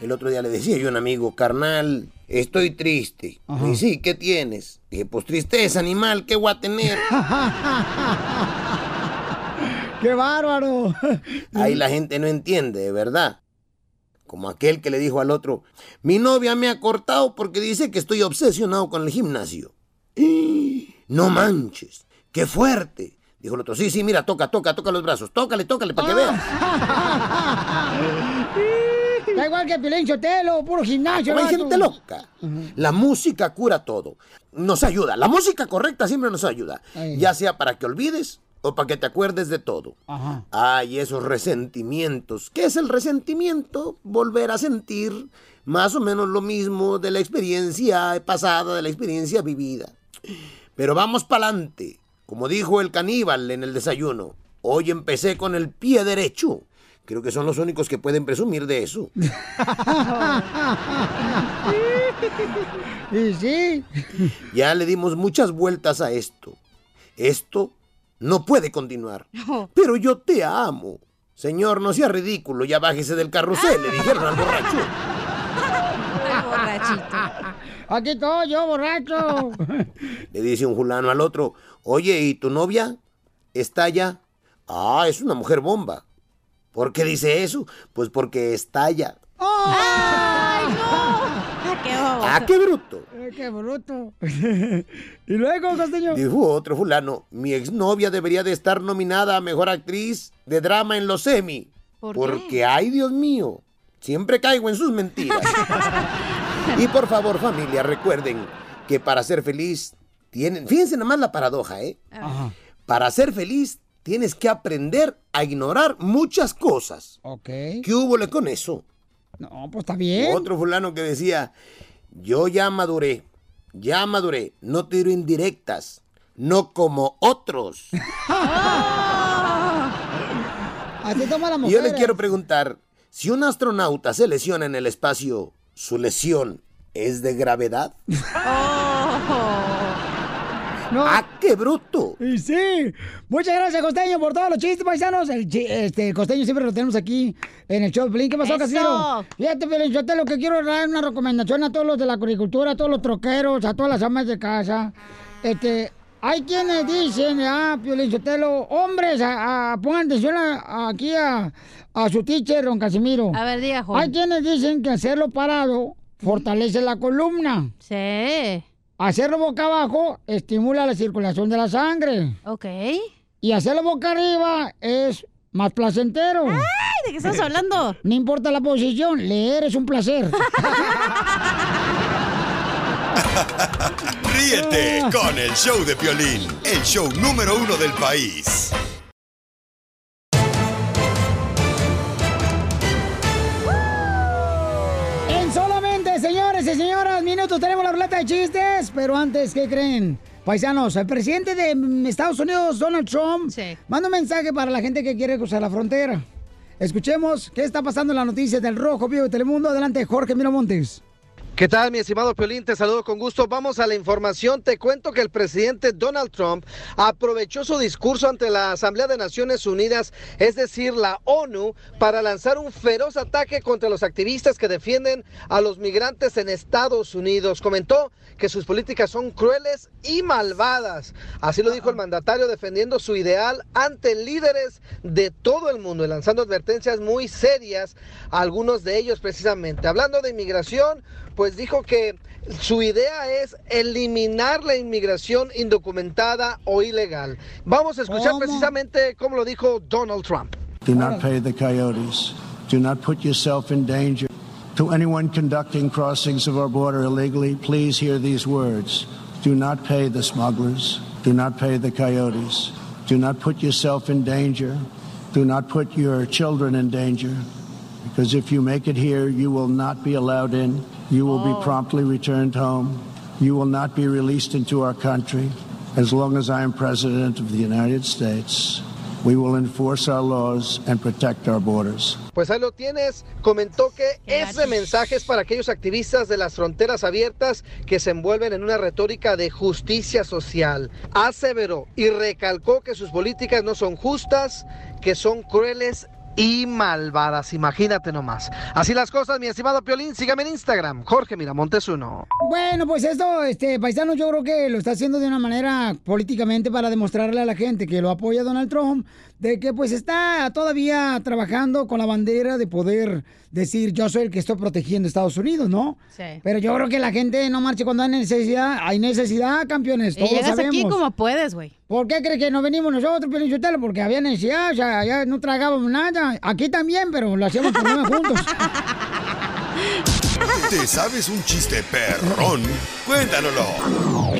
El otro día le decía yo a un amigo, carnal, estoy triste. Ajá. Y sí, ¿qué tienes? Dije, pues tristeza, animal, ¿qué voy a tener? *laughs* ¡Qué bárbaro! Ahí la gente no entiende, de verdad. Como aquel que le dijo al otro, mi novia me ha cortado porque dice que estoy obsesionado con el gimnasio. ¡Y! *gasps* No manches, qué fuerte. Dijo el otro, sí, sí, mira, toca, toca, toca los brazos, tócale, tócale para que veas. *laughs* Da igual que Piolín Sotelo, puro gimnasio. Hay gente loca. La música cura todo. Nos ayuda. La música correcta siempre nos ayuda. Ay. Ya sea para que olvides o para que te acuerdes de todo. Ajá. Ay, esos resentimientos. ¿Qué es el resentimiento? Volver a sentir más o menos lo mismo de la experiencia pasada, de la experiencia vivida. Pero vamos para adelante. Como dijo el caníbal en el desayuno, hoy empecé con el pie derecho. Creo que son los únicos que pueden presumir de eso. Y *laughs* sí. Ya le dimos muchas vueltas a esto. Esto no puede continuar. *laughs* Pero yo te amo. Señor, no sea ridículo, ya bájese del carrusel, le dijeron al borracho. *laughs* Aquí estoy yo, borracho. *laughs* Le dice un fulano al otro, oye, ¿y tu novia? ¿Está allá? Ah, es una mujer bomba. ¿Por qué dice eso? Pues porque estalla. ¡Ay, no! ¡Qué bobo! Ah, qué bruto. Qué bruto. *laughs* y luego, Costeño. Dijo otro fulano, mi exnovia debería de estar nominada a Mejor Actriz de Drama en los Emmy. ¿Por qué? porque, ay Dios mío, siempre caigo en sus mentiras. *laughs* y por favor, familia, recuerden que para ser feliz, tienen, fíjense nada más la paradoja, ¿eh? Ajá. Para ser feliz, tienes que aprender a ignorar muchas cosas. Ok. ¿Qué hubo con eso? No, pues está bien. Otro fulano que decía, yo ya maduré, ya maduré, no tiro indirectas, no como otros. *laughs* Así toma la yo le quiero preguntar, si un astronauta se lesiona en el espacio, ¿su lesión es de gravedad? *laughs* ¡Ah, qué bruto! Y sí. Muchas gracias, Costeño, por todos los chistes, paisanos. El, este, Costeño siempre lo tenemos aquí en el show. ¿Qué pasó, Eso. Casimiro? Fíjate, Pelín, yo te lo que quiero dar una recomendación a todos los de la agricultura, a todos los troqueros, a todas las amas de casa. Este, hay quienes dicen, ah, Piolín Sotelo, hombres, a- a- pongan atención a- aquí a, a su teacher, don Casimiro. A ver, diga, joven. Hay quienes dicen que hacerlo parado fortalece la columna. Sí. Hacerlo boca abajo estimula la circulación de la sangre. Ok. Y hacerlo boca arriba es más placentero. ¡Ay! ¿de qué estás hablando? *laughs* No importa la posición, leer es un placer. *laughs* Ríete con el show de Piolín, el show número uno del país. Minutos tenemos la ruleta de chistes. Pero antes, ¿qué creen? Paisanos, el presidente de Estados Unidos, Donald Trump, manda un mensaje para la gente que quiere cruzar la frontera. Escuchemos qué está pasando en las noticias del Rojo Vivo de Telemundo. Adelante, Jorge Miramontes. ¿Qué tal, mi estimado Piolín? Te saludo con gusto. Vamos a la información. Te cuento que el presidente Donald Trump aprovechó su discurso ante la Asamblea de Naciones Unidas, es decir, la ONU, para lanzar un feroz ataque contra los activistas que defienden a los migrantes en Estados Unidos. Comentó que sus políticas son crueles y malvadas. Así lo dijo el mandatario defendiendo su ideal ante líderes de todo el mundo y lanzando advertencias muy serias a algunos de ellos precisamente. Hablando de inmigración, pues dijo que su idea es eliminar la inmigración indocumentada o ilegal. Vamos a escuchar ¿Cómo? precisamente cómo lo dijo Donald Trump. Do not pay the coyotes. Do not put yourself in danger. To anyone conducting crossings of our border illegally, please hear these words. Do not pay the smugglers. Do not pay the coyotes. Do not put yourself in danger. Do not put your children in danger. Because if you make it here, you will not be allowed in. You will be promptly returned home. You will not be released into our country. As long as I am President of the United States, we will enforce our laws and protect our borders. Pues ahí lo tienes. Comentó que ese mensaje es para aquellos activistas de las fronteras abiertas que se envuelven en una retórica de justicia social. Aseveró y recalcó que sus políticas no son justas, que son crueles y malvadas. Imagínate nomás. Así las cosas, mi estimado Piolín. Sígame en Instagram, Jorge Miramontes uno. Bueno, pues esto, este, paisano, yo creo que lo está haciendo de una manera políticamente para demostrarle a la gente que lo apoya Donald Trump, de que pues está todavía trabajando con la bandera de poder decir yo soy el que estoy protegiendo a Estados Unidos, ¿no? Sí. Pero yo creo que la gente no marche cuando hay necesidad. Hay necesidad, campeones. Y Todos llegas sabemos. aquí como puedes, güey. ¿Por qué crees que no venimos nosotros, Piolín Sotelo? Porque había necesidad, o sea, ya no tragábamos nada. Aquí también, pero lo hacíamos por juntos. *laughs* ¿Te sabes un chiste perrón? Cuéntanoslo.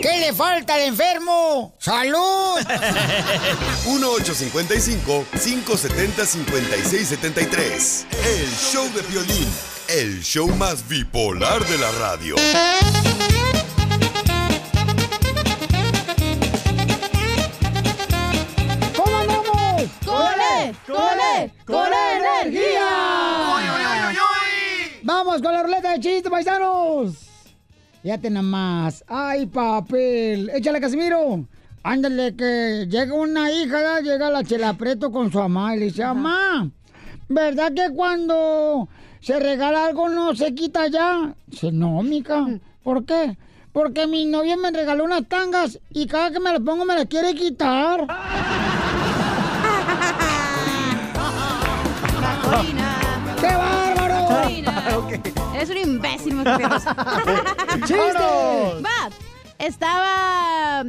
¿Qué le falta al enfermo? ¡Salud! *laughs* 1-855-570-5673. El show de violín. El show más bipolar de la radio. ¡Cole! ¡Cole! ¡Cole energía! Vamos con la ruleta de chistes, paisanos. Fíjate nada más. ¡Ay, papel! Échale, Casimiro. Ándale, que llega una hija, llega la Chela Preto con su mamá y le dice, mamá, ¿verdad que cuando se regala algo no se quita ya? Dice, no, mica. ¿Por qué? Porque mi novia me regaló unas tangas y cada que me las pongo me las quiere quitar. *laughs* ¡Qué bárbaro! *laughs* Eres un imbécil, Mascafierros. *laughs* ¡Chiste! Va. Estaba.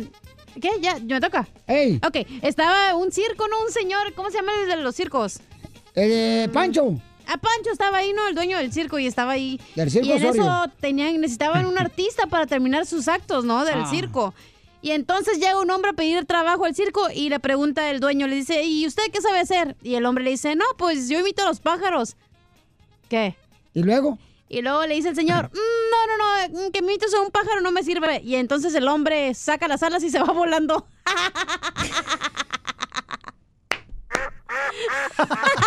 ¿Qué? Ya, me toca. ¡Ey! Ok, estaba un circo, ¿no? Un señor. ¿Cómo se llama el de los circos? Eh, Pancho. A Pancho estaba ahí, ¿no? El dueño del circo y estaba ahí. Del circo y en Osorio. eso tenían, necesitaban un *laughs* artista para terminar sus actos, ¿no? Del Ah. circo. Y entonces llega un hombre a pedir trabajo al circo y le pregunta el dueño, le dice, ¿y usted qué sabe hacer? Y el hombre le dice, no, pues yo imito a los pájaros. ¿Qué? ¿Y luego? Y luego le dice el señor, "Mm, no, no, no, mm, que imites a un pájaro no me sirve. Y entonces el hombre saca las alas y se va *laughs* volando. *laughs*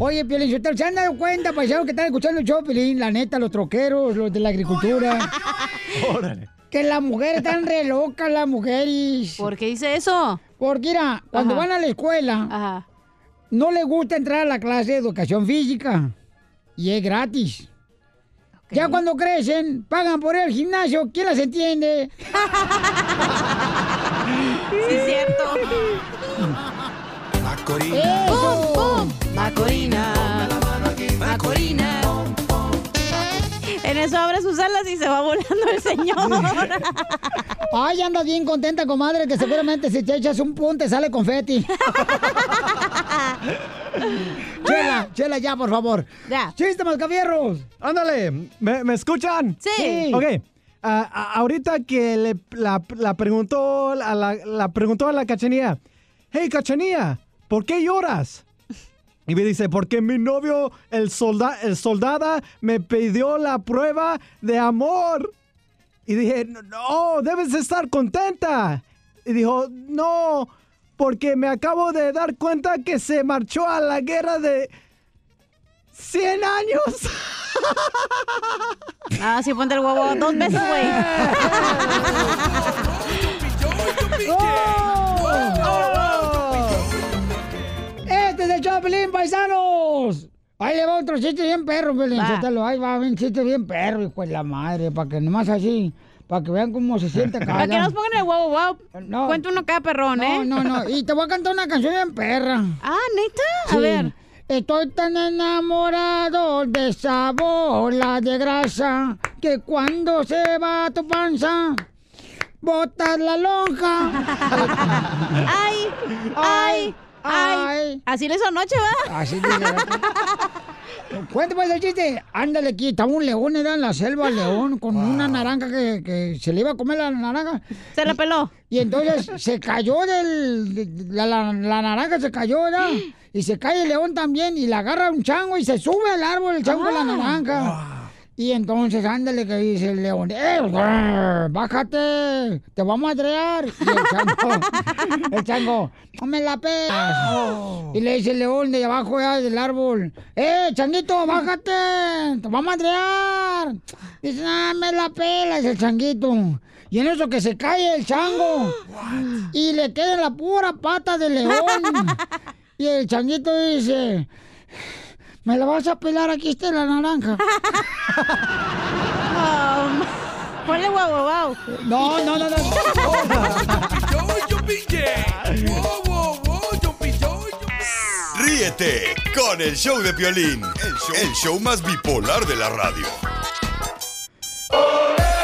Oye, Piolín, ¿se han dado cuenta, paisanos, que están escuchando el show, Piolín? La neta, los troqueros, los de la agricultura. *laughs* Órale. Que las mujeres están re locas, las mujeres. ¿Por qué dice eso? Porque, mira, cuando Ajá. van a la escuela, no les gusta entrar a la clase de educación física. Y es gratis. Ya cuando crecen, pagan por ir al gimnasio. ¿Quién las entiende? *laughs* Sí, es cierto. *laughs* ¡Eso! Macorina. Macorina. En eso abre sus alas y se va volando el señor. *laughs* Ay, andas bien contenta, comadre, que seguramente si te echas un punte sale confeti. *laughs* chela, chela ya, por favor. Ya. ¡Chiste, mascafierros! Ándale, ¿me, me escuchan? Sí. Ok. ah, ah, ahorita que le, la, la preguntó a la, la preguntó a la cachanía, hey cachanía, ¿por qué lloras? Y me dice, porque mi novio, el, solda, el soldada, me pidió la prueba de amor. Y dije, no, no, debes de estar contenta. Y dijo, no, porque me acabo de dar cuenta que se marchó a la guerra de 100 años. *laughs* Ah, sí, ponte el huevo dos veces, güey. *laughs* *laughs* ¡Este es el Chapelín, paisanos! Ahí le va otro chiste bien perro, Pelín. Ahí va un chiste bien perro, hijo de la madre, para que nomás así, para que vean cómo se siente *laughs* acá. Para que nos pongan el huevo, wow. No. Cuenta uno cada perrón, ¿eh? No, no, no. Y te voy a cantar una canción bien perra. *laughs* Ah, ¿neta? A ver. Estoy tan enamorado de esa bola de grasa que cuando se va a tu panza, botas la lonja. *laughs* ¡Ay! ¡Ay! ¡Ay! Así le hizo anoche, ¿va? Así dice. Cuéntame pues el chiste. Ándale aquí, estaba un león, era en la selva, el león, con una naranja que, que se le iba a comer la naranja. Se la peló. Y entonces se cayó del. de- La, la- la naranja se cayó, ¿verdad? Y se cae el león también y le agarra un chango y se sube al árbol el chango de la naranja. Y entonces, ándale, que dice el león, ¡eh, bájate! ¡Te vamos a madrear! Y el chango, *laughs* el chango, ¡no me la pegas! Y le dice el león de abajo ya del árbol, ¡eh, changuito, bájate! ¡Te vamos a madrear! Dice, ¡ah, me la pelas el changuito! Y en eso que se cae el chango. Y le queda la pura pata del león. *laughs* y el changuito dice, ¿me la vas a pelar? Aquí está la naranja. Um, *laughs* ponle huevo, wow. No, no, no, no. Ríete con el show de Piolín, el show, el show más bipolar de la radio. Familia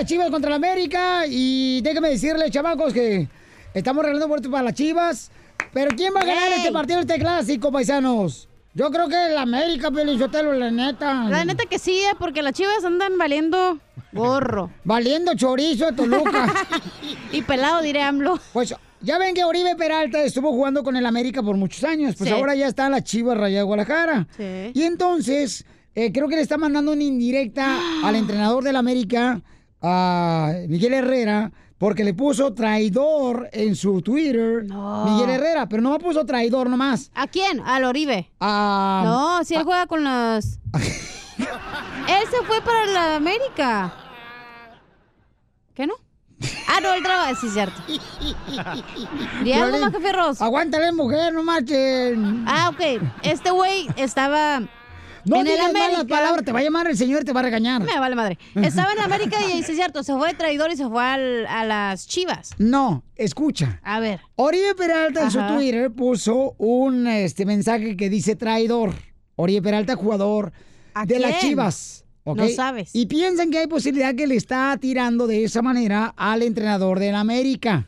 las Chivas contra la América. Y déjenme decirles, chamacos, que estamos regalando boletos para las Chivas. Pero ¿quién va a ganar Ey. este partido, este clásico, paisanos? Yo creo que la América, Pelizotelo, la neta. La neta que sí, eh, porque las chivas andan valiendo gorro. *laughs* Valiendo chorizo, Toluca. *laughs* y pelado, diré AMLO. Pues ya ven que Oribe Peralta estuvo jugando con el América por muchos años. Pues Sí. ahora ya está la Chivas Raya de Guadalajara. Sí. Y entonces, eh, creo que le está mandando una indirecta *gasps* al entrenador del América, a Miguel Herrera, porque le puso traidor en su Twitter. Miguel Herrera, pero no me puso traidor nomás. ¿A quién? Al Oribe. A, No, si él juega con las. *laughs* él se fue para la América. ¿Qué no? Ah, no, el trabajo, sí, cierto. ¿Y algo Piolín, más que? Aguántale, mujer, no marchen. Ah, ok. Este güey estaba... No en digas malas América. palabras, te va a llamar el señor y te va a regañar. Me vale madre. Estaba en América y es cierto, se fue de traidor y se fue al- a las chivas. No, escucha. A ver. Oribe Peralta en su. Twitter puso un este mensaje que dice traidor. Oribe Peralta, jugador de las? Chivas. ¿ok? No sabes. Y piensan que hay posibilidad que le está tirando de esa manera al entrenador del América.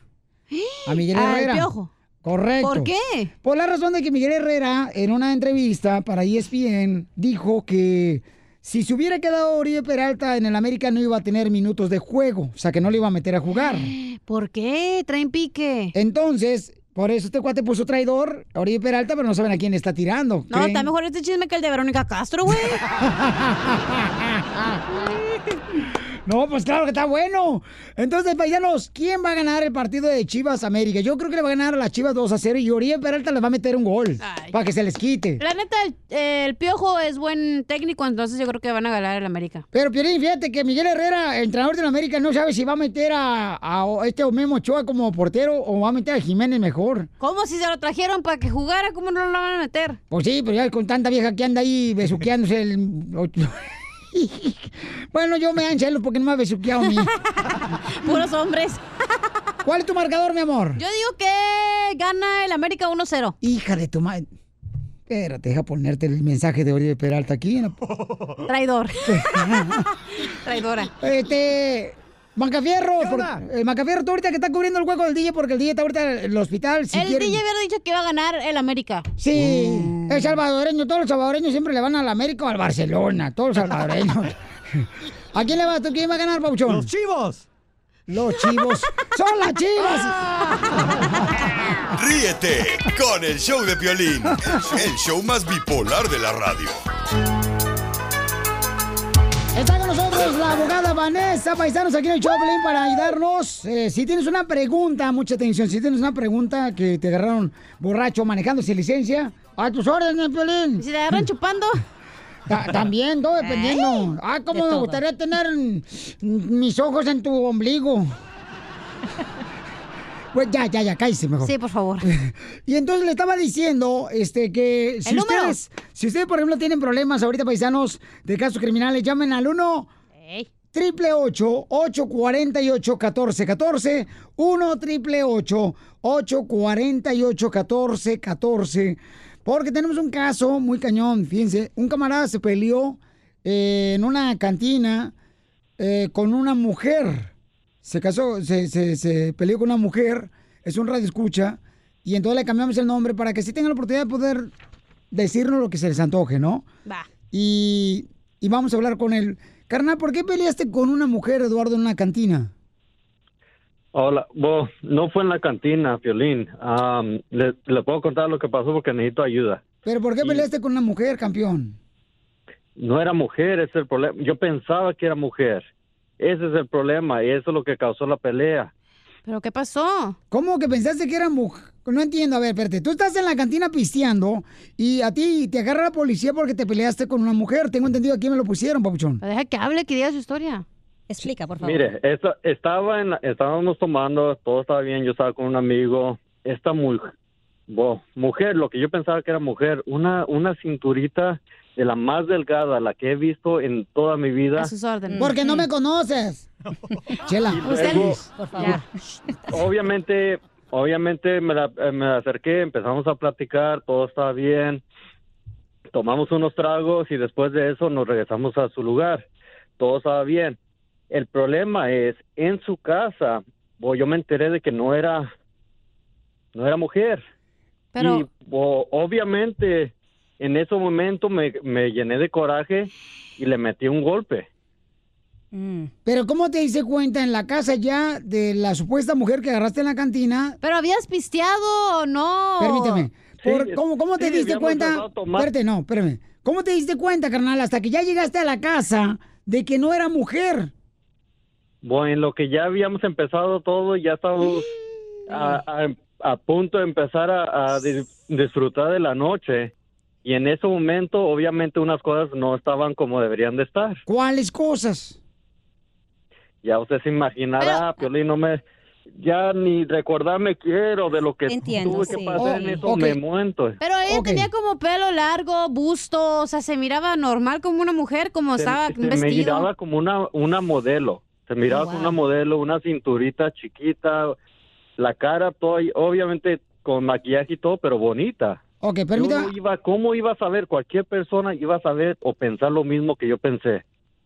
*gasps* A Miguel Al Herrera. Piojo. Correcto. ¿Por qué? Por la razón de que Miguel Herrera, en una entrevista para ESPN, dijo que si se hubiera quedado Oribe Peralta en el América no iba a tener minutos de juego. O sea, que no le iba a meter a jugar. *gasps* ¿Por qué? Traen pique. Entonces, por eso este cuate puso traidor a Oribe Peralta, pero no saben a quién está tirando. No, ¿Creen? está mejor este chisme que el de Verónica Castro, güey. *laughs* *laughs* No, pues claro que está bueno. Entonces, paisanos, ¿quién va a ganar el partido de Chivas América? Yo creo que le va a ganar a las Chivas 2 a 0 y Oribe Peralta le va a meter un gol para que se les quite. La neta, el, el Piojo es buen técnico, entonces yo creo que van a ganar el América. Pero, Piolín, fíjate que Miguel Herrera, entrenador de la América, no sabe si va a meter a, a este Memo Ochoa como portero o va a meter a Jiménez mejor. ¿Cómo si se lo trajeron para que jugara? ¿Cómo no lo van a meter? Pues sí, pero ya con tanta vieja que anda ahí besuqueándose el... *laughs* bueno, yo me dan celos porque no me ha besuqueado a mí. *laughs* Puros hombres. *laughs* ¿Cuál es tu marcador, mi amor? Yo digo que gana el América 1-0. Hija de tu madre. Espérate, deja ponerte el mensaje de Oribe Peralta aquí. Traidor. Traidora. Este. Mancafierro, por, eh, Mancafierro, tú ahorita que está cubriendo el hueco del DJ porque el DJ está ahorita en el hospital. Si el quieren- DJ había dicho que iba a ganar el América. Sí, es salvadoreño. Todos los salvadoreños siempre le van al América o al Barcelona. Todos los salvadoreños. *laughs* ¿A quién le vas? ¿Tú quién va a ganar, Pauchón? Los chivos. Los chivos. ¡Son las chivas! *laughs* Ríete con el show de Piolín, el show más bipolar de la radio. Está con nosotros la abogada Vanessa Paisanos aquí en el Choplin para ayudarnos. Eh, si tienes una pregunta, mucha atención, si tienes una pregunta que te agarraron borracho manejando sin licencia, a tus órdenes, Piolín. ¿Y si te agarran chupando? *laughs* también, todo dependiendo. Ah, de cómo me gustaría tener mis ojos en tu ombligo. *laughs* Pues ya, ya, ya, cállese mejor. Sí, por favor. *laughs* Y entonces le estaba diciendo este, que si ustedes, si ustedes, por ejemplo, tienen problemas ahorita, paisanos, de casos criminales, llamen al 1 triple 848 1414 1 triple 848 1414 porque tenemos un caso muy cañón, fíjense, un camarada se peleó eh, en una cantina eh, con una mujer. Se casó, se, se, se peleó con una mujer, es un radio escucha, y entonces le cambiamos el nombre para que sí tengan la oportunidad de poder decirnos lo que se les antoje, ¿no? Va. Y, y vamos a hablar con él. Carnal, ¿por qué peleaste con una mujer, Eduardo, en una cantina? Hola, bueno, no fue en la cantina, Piolín. Le, le puedo contar lo que pasó porque necesito ayuda. ¿Pero por qué peleaste con una mujer, campeón? No era mujer, ese es el problema. Yo pensaba que era mujer. Ese es el problema y eso es lo que causó la pelea. ¿Pero qué pasó? ¿Cómo que pensaste que era mujer? No entiendo, a ver, espérate. Tú estás en la cantina pisteando y a ti te agarra la policía porque te peleaste con una mujer. Tengo entendido aquí me lo pusieron, papuchón. Deja que hable, que diga su historia. Explica, por Mire, esta- estaba en la- estábamos tomando, todo estaba bien, yo estaba con un amigo. Esta mu- bo- mujer, lo que yo pensaba que era mujer, una, una cinturita de la más delgada, la que he visto en toda mi vida. Porque no me conoces. *laughs* Chela. luego- por favor. *laughs* obviamente, obviamente me, la- eh, me acerqué, empezamos a platicar, todo estaba bien, tomamos unos tragos y después de eso nos regresamos a su lugar, todo estaba bien. El problema es en su casa, bo, yo me enteré de que no era, no era mujer. Pero- Y bo, obviamente en ese momento me, me llené de coraje y le metí un golpe. Pero ¿cómo te diste cuenta en la casa ya de la supuesta mujer que agarraste en la cantina? ¿Pero habías pisteado o no? Permíteme. Por- Sí, ¿cómo, cómo te sí, diste cuenta? Espérate, no, espérame. ¿Cómo te diste cuenta, carnal, hasta que ya llegaste a la casa de que no era mujer? Bueno, en lo que ya habíamos empezado todo, ya estábamos a, a- a punto de empezar a, a di- disfrutar de la noche. Y en ese momento, obviamente, unas cosas no estaban como deberían de estar. ¿Cuáles cosas? Ya usted se imaginará, Piolín, no me... Ya ni recordarme quiero de lo que Entiendo, tuve que pasar en eso, Ok. me muento. Pero ella tenía como pelo largo, busto, o sea, se miraba normal como una mujer, como Se- estaba se me vestido. miraba como una, una modelo. Se miraba Oh, como una modelo, una cinturita chiquita, la cara, todo, obviamente con maquillaje y todo, pero bonita. Ok, Yo permítame. no iba, ¿Cómo iba a saber? Cualquier persona iba a saber o pensar lo mismo que yo pensé.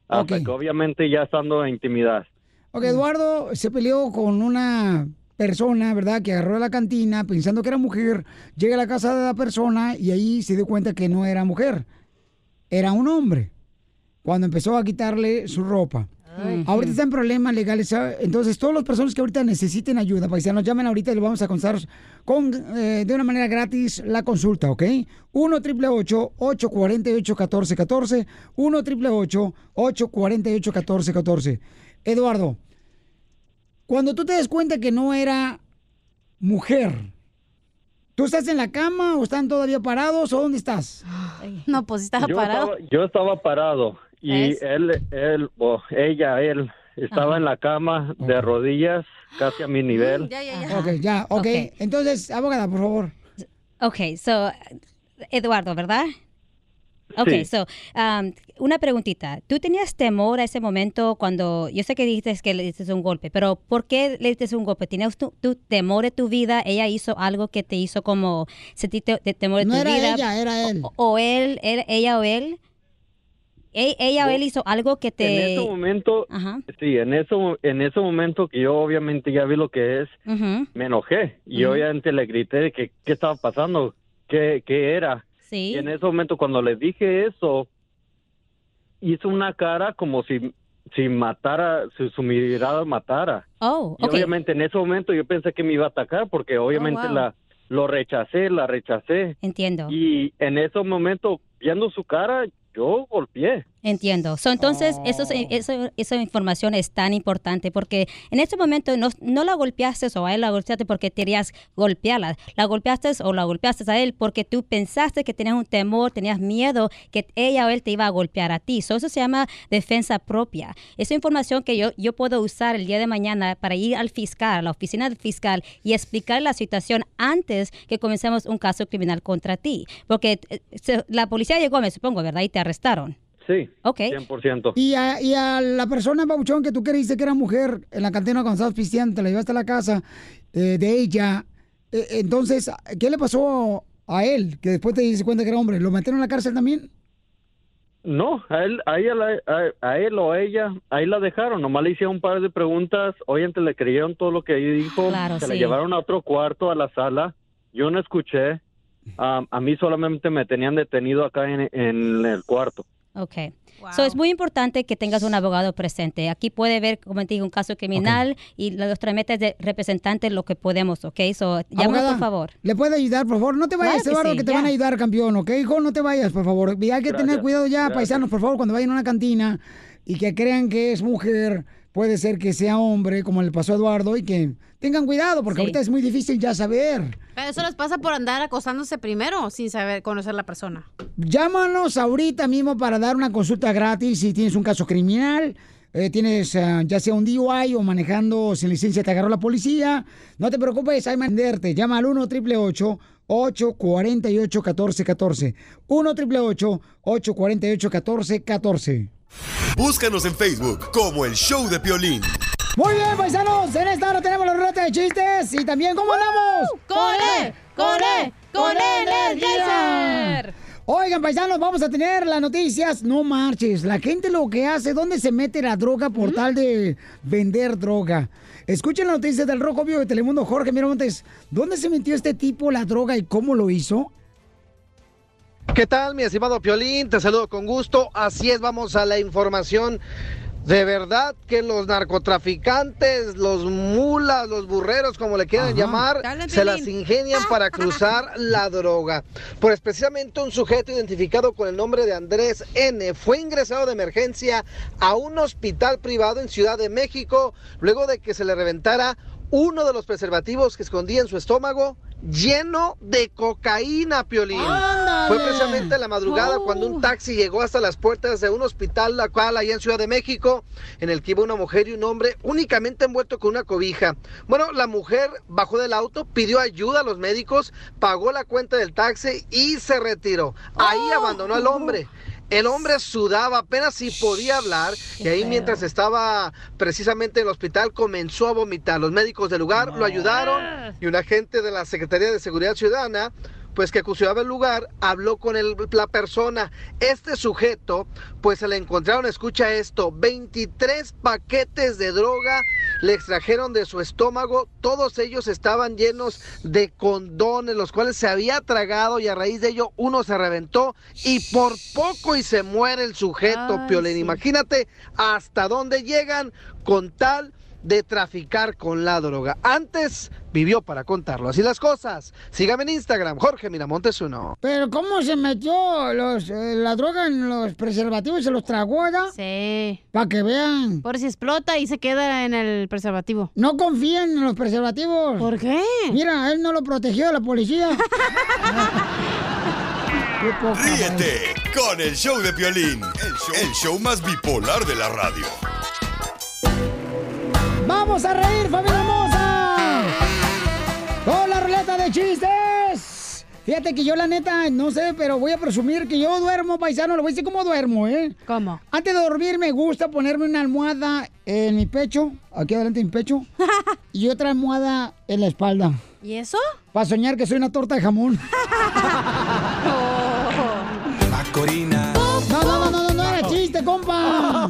Hasta que obviamente ya estando en intimidad. Ok, Eduardo se peleó con una persona, ¿verdad? Que agarró a la cantina pensando que era mujer. Llega a la casa de la persona y ahí se dio cuenta que no era mujer. Era un hombre. Cuando empezó a quitarle su ropa. Ahorita está en problemas legales. Entonces, todas las personas que ahorita necesiten ayuda, paisanos, llamen ahorita y les vamos a contar con, eh, de una manera gratis la consulta, ¿ok? 1 888 848 1414 1 888 848 1414 Eduardo, cuando tú te des cuenta que no era mujer, ¿tú estás en la cama o están todavía parados o dónde estás? *gasps* No, pues estaba yo Estaba, yo estaba parado y ¿Es? él, él, o ella, él, estaba en la cama de rodillas, casi a mi nivel. Ok, ya, ok. Entonces, abogada, por favor. Ok, so, Eduardo, ¿verdad? Ok, Sí. so, um, una preguntita. ¿Tú tenías temor a ese momento cuando, yo sé que dijiste que le diste un golpe, pero ¿por qué le diste un golpe? ¿Tenías tu, tu temor de tu vida? ¿Ella hizo algo que te hizo como sentirte de temor de No tu era vida? ella, era él. O, o él, él- ella o él. Ella o él hizo algo que te... En ese momento, sí, en eso, en ese momento que yo obviamente ya vi lo que es, Ujú, me enojé y Ujú. obviamente le grité que qué estaba pasando, qué, qué era. Sí. Y en ese momento cuando le dije eso, hizo una cara como si, si matara, si su mirada matara. Oh, Y ok. obviamente en ese momento yo pensé que me iba a atacar porque obviamente Oh, wow. la lo rechacé, la rechacé. Entiendo. Y en ese momento, viendo su cara, yo golpeé. Entiendo. So, entonces, eso, Oh. es- eso- esa información es tan importante porque en este momento no, no la golpeaste o a él la golpeaste porque querías golpearla. La golpeaste o la golpeaste a él porque tú pensaste que tenías un temor, tenías miedo que ella o él te iba a golpear a ti. So, eso se llama defensa propia. Esa información que yo, yo puedo usar el día de mañana para ir al fiscal, a la oficina del fiscal y explicar la situación antes que comencemos un caso criminal contra ti. Porque eh, se- la policía llegó, me supongo, ¿verdad? Y te arrestaron. Sí. Ok. 100%. Y a, y a la persona, Babuchón, que tú creíste que era mujer en la cantina cuando estabas pisteando, te la llevaste a la casa eh, de ella. eh, entonces, ¿qué le pasó a él? Que después te diste cuenta que era hombre. ¿Lo metieron en la cárcel también? No, a él, a, ella, la- a, a él o a ella, ahí la dejaron. Nomás le hicieron un par de preguntas. Obviamente le creyeron todo lo que ella dijo. Claro, Se la sí. llevaron a otro cuarto, a la sala. Yo no escuché. Ah, a mí solamente me tenían detenido acá en, en el cuarto. Ok. So, es muy importante que tengas un abogado presente. Aquí puede ver, como te digo, un caso criminal y los trámites de representante lo que podemos, ¿ok? So, llama Abogada, por favor. ¿Le puede ayudar, por favor? No te vayas, Claro que Eduardo, sí, que te van a ayudar, campeón, ¿ok, hijo? No te vayas, por favor. Y hay que tener cuidado ya, gracias. paisanos, por favor, cuando vayan a una cantina y que crean que es mujer, puede ser que sea hombre, como le pasó a Eduardo, y que tengan cuidado, porque Sí. ahorita es muy difícil ya saber. Pero eso les pasa por andar acostándose primero sin saber conocer la persona. Llámanos ahorita mismo para dar una consulta gratis si tienes un caso criminal. eh, tienes ah, ya sea un DUI o manejando sin licencia te agarró la policía. No te preocupes, hay mandarte. Llama al 1 888 848 1414 1 888 848 1414 Búscanos en Facebook como el Show de Piolín. Muy bien, paisanos. En esta hora tenemos la ruleta de chistes y también, ¿cómo andamos? ¡Con él! ¡Con él! ¡Con Energizer! Oigan, paisanos, vamos a tener las noticias. No marches. La gente lo que hace, ¿dónde se mete la droga por tal de vender droga? Escuchen las noticias del Rojo Vivo de Telemundo. Jorge Miramontes, ¿dónde se metió este tipo la droga y cómo lo hizo? ¿Qué tal, mi estimado Piolín? Te saludo con gusto. Así es, vamos a la información. De verdad que los narcotraficantes, los mulas, los burreros, como le quieran Ajá. llamar, Dale, se las ingenian para *laughs* cruzar la droga. Pues especialmente un sujeto identificado con el nombre de Andrés N. fue ingresado de emergencia a un hospital privado en Ciudad de México luego de que se le reventara uno de los preservativos que escondía en su estómago lleno de cocaína, Piolín. Fue precisamente en la madrugada cuando un taxi llegó hasta las puertas de un hospital, la cual allá en Ciudad de México, en el que iba una mujer y un hombre únicamente envuelto con una cobija. Bueno, la mujer bajó del auto, pidió ayuda a los médicos, pagó la cuenta del taxi y se retiró. Ahí abandonó al hombre. El hombre sudaba, apenas si podía hablar, y ahí mientras estaba precisamente en el hospital comenzó a vomitar. Los médicos del lugar lo ayudaron y un agente de la Secretaría de Seguridad Ciudadana pues que custodiaba el lugar, habló con el- la persona. Este sujeto, pues se le encontraron, escucha esto, 23 paquetes de droga le extrajeron de su estómago. Todos ellos estaban llenos de condones, los cuales se había tragado y a raíz de ello uno se reventó y por poco y se muere el sujeto, Ay, Piolín. sí. Imagínate hasta dónde llegan con tal de traficar con la droga. Antes vivió para contarlo. Así las cosas. Sígame en Instagram, Jorge Miramontes uno. Pero ¿cómo se metió los, eh, la droga en los preservativos y se los tragó, ¿verdad? Sí. Para que vean. Por si explota y se queda en el preservativo. No confíen en los preservativos. ¿Por qué? Mira, él no lo protegió la policía. *laughs* Qué poca Ríete con el show de Piolín, el show, el show más bipolar de la radio. ¡Vamos a reír, familia hermosa! ¡Con la ruleta de chistes! Fíjate que yo la neta, no sé, pero voy a presumir que yo duermo, paisano, lo voy a decir cómo duermo, ¿eh? ¿Cómo? Antes de dormir me gusta ponerme una almohada en mi pecho, aquí adelante de mi pecho, *laughs* y otra almohada en la espalda. ¿Y eso? Para soñar que soy una torta de jamón. *laughs*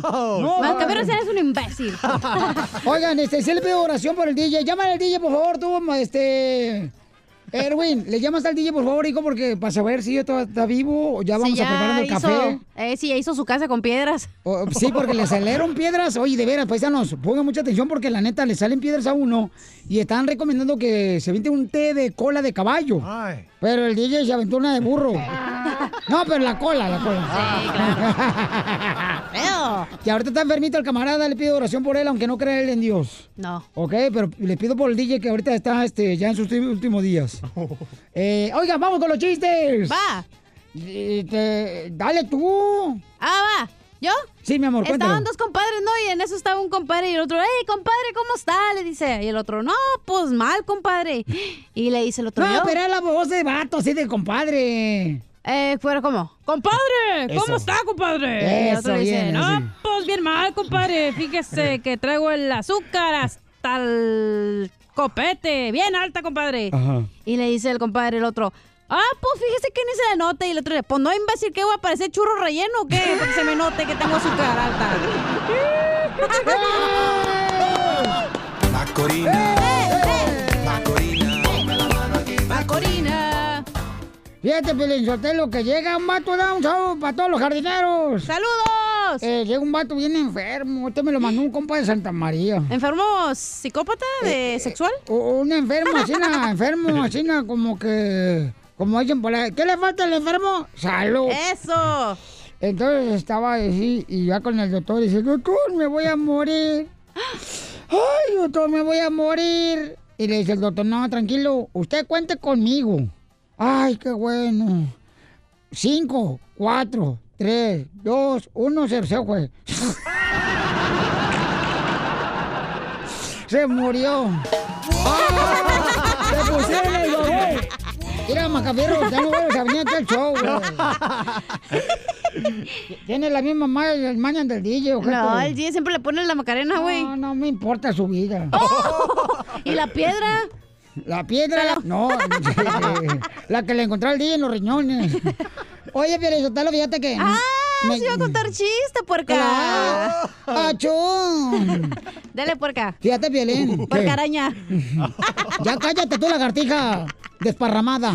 No, eres un imbécil. *laughs* Oigan, este, si le pido oración por el DJ. Llámale al DJ, por favor, tú, este. Erwin, le llamas al DJ, por favor, hijo, porque para saber si yo está, está vivo o ya vamos Sí, a preparar el hizo- café. Eh, sí, ya hizo su casa con piedras. O- sí, porque le *laughs* salieron piedras. Oye, de veras, paisanos, pongan mucha atención porque la neta le salen piedras a uno y están recomendando que se aviente un té de cola de caballo. Pero el DJ se aventó una de burro. *laughs* No, pero la cola, la cola. Sí, claro. *laughs* Que ahorita está enfermito el camarada, le pido oración por él, aunque no cree él en Dios. No. Ok, pero le pido por el DJ que ahorita está este, ya en sus últimos días. *laughs* Eh, oiga, vamos con los chistes. Va. dale tú. Ah, va. ¿Yo? Sí, mi amor, cuéntalo. Estaban dos compadres, ¿no? Y en eso estaba un compadre y el otro, hey, compadre, ¿cómo está? Le dice. Y el otro, no, pues mal, compadre. *gasps* Y le dice el otro, No, "Yo". pero es la voz de vato, así de compadre. Eh, fuera como, compadre, ¿cómo Eso. está, compadre? y el otro Eso, le dice, bien, no, pues bien mal, compadre. Fíjese *laughs* que traigo el azúcar hasta el copete, bien alta, compadre. Ajá. Y le dice el compadre el otro, ah, pues fíjese que ni se le nota. Y el otro le pues no, imbécil, ¿qué voy a parecer churro relleno o qué? Para que se me note que tengo azúcar alta. *laughs* Macorina. Macorina. Fíjate, Pelín Sotelo, que llega un vato, da un saludo para todos los jardineros. ¡Saludos! Eh, llega un vato bien enfermo. Este me lo mandó un compa de Santa María. ¿Enfermo psicópata de sexual? Un enfermo, así, na, enfermo, así, como que. Como dicen por ahí. ¿Qué le falta al enfermo? Salud. ¡Eso! Entonces estaba así, y ya con el doctor dice: Doctor, me voy a morir. *gasps* Ay, doctor, me voy a morir. Y le dice el doctor: No, tranquilo, usted cuente conmigo. Ay, qué bueno. Cinco, cuatro, tres, dos, uno, se se fue. *laughs* Se murió. ¡Ah! Mira, Macafierro, ya no vuelves a venir aquí al show, güey. Tiene la misma ma- maña del DJ, ojete. No, el DJ siempre le pone la macarena, güey. No, no me importa su vida. ¿Y la piedra? La piedra, no, *laughs* la que le encontró al DJ en los riñones. Oye, Sotelo, fíjate que... ¡Ah! Se iba a contar chiste, puerca. Claro. ¡Achón! *laughs* Dale, puerca. Fíjate, Violín. Puerca araña. *laughs* Ya cállate tú, lagartija desparramada.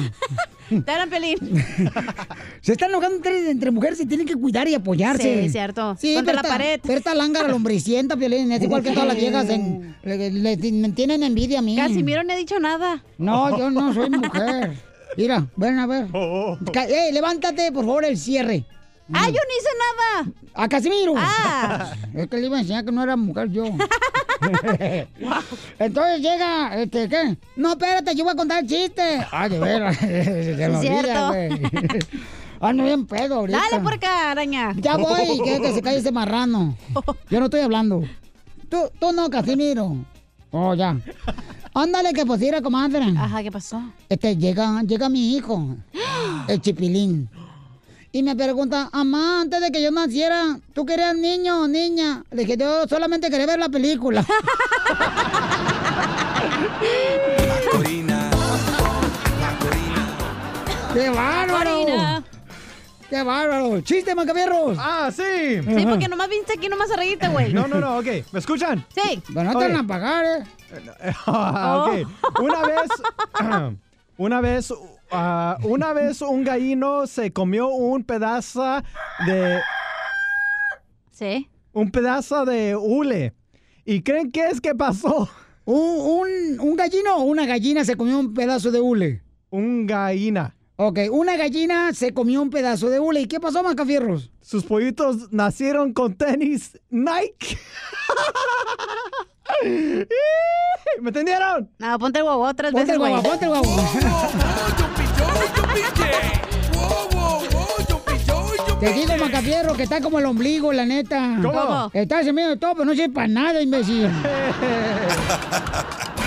Te hablan, pelín. *laughs* Se están enojando entre, entre mujeres y tienen que cuidar y apoyarse. Sí, cierto. Sí, Contra pero la pared. Pero esta lángara lombricienta, Piolín, es igual que todas las viejas. en- le, le- me tienen envidia a mí. Casimiro no ha dicho nada. No, yo no soy mujer. Mira, ven a ver. Ca- ¡Ey, levántate, por favor, el cierre! ¡Ah, yo no hice nada! ¡A Casimiro! Ah. *laughs* Es que le iba a enseñar que no era mujer yo. *laughs* Entonces llega, este, ¿qué? No, espérate, yo voy a contar el chiste. Ah, de veras. *laughs* Se cierto. güey. Ando bien pedo ahorita. Dale por acá, araña. Ya voy, que, que se calle ese marrano. Yo no estoy hablando. Tú, tú no, Casimiro. Oh, ya. Ándale, que ir comadre. Ajá, ¿qué pasó? Este, llega, llega mi hijo, el *gasps* chipilín. Y me pregunta, mamá, antes de que yo naciera, ¿tú querías niño o niña? Le dije, yo solamente quería ver la película. ¡Qué bárbaro! Corina. ¡Qué bárbaro! ¡Chiste, macabierros! ¡Ah, sí! Sí, porque nomás viniste aquí nomás a reírte, güey. No, no, no, ok. ¿Me escuchan? Sí. Pero no te van a pagar, ¿eh? *laughs* Ah, ok. Una vez, *clears throat* una vez, ah, una vez un gallino se comió un pedazo de, Sí. un pedazo de hule. ¿Y creen qué es que pasó? ¿Un, un, un gallino o una gallina se comió un pedazo de hule? Un gallina. Ok, una gallina se comió un pedazo de hule. ¿Y qué pasó, Macafierros? Sus pollitos nacieron con tenis Nike. *laughs* ¿Me entendieron? No, ponte el guaguao tres Ponte veces, el güey. ponte el guaguao. Te digo, Macafierro, que está como el ombligo, la neta. ¿Cómo? Está en medio de todo, pero no sirve para nada, imbécil. *laughs*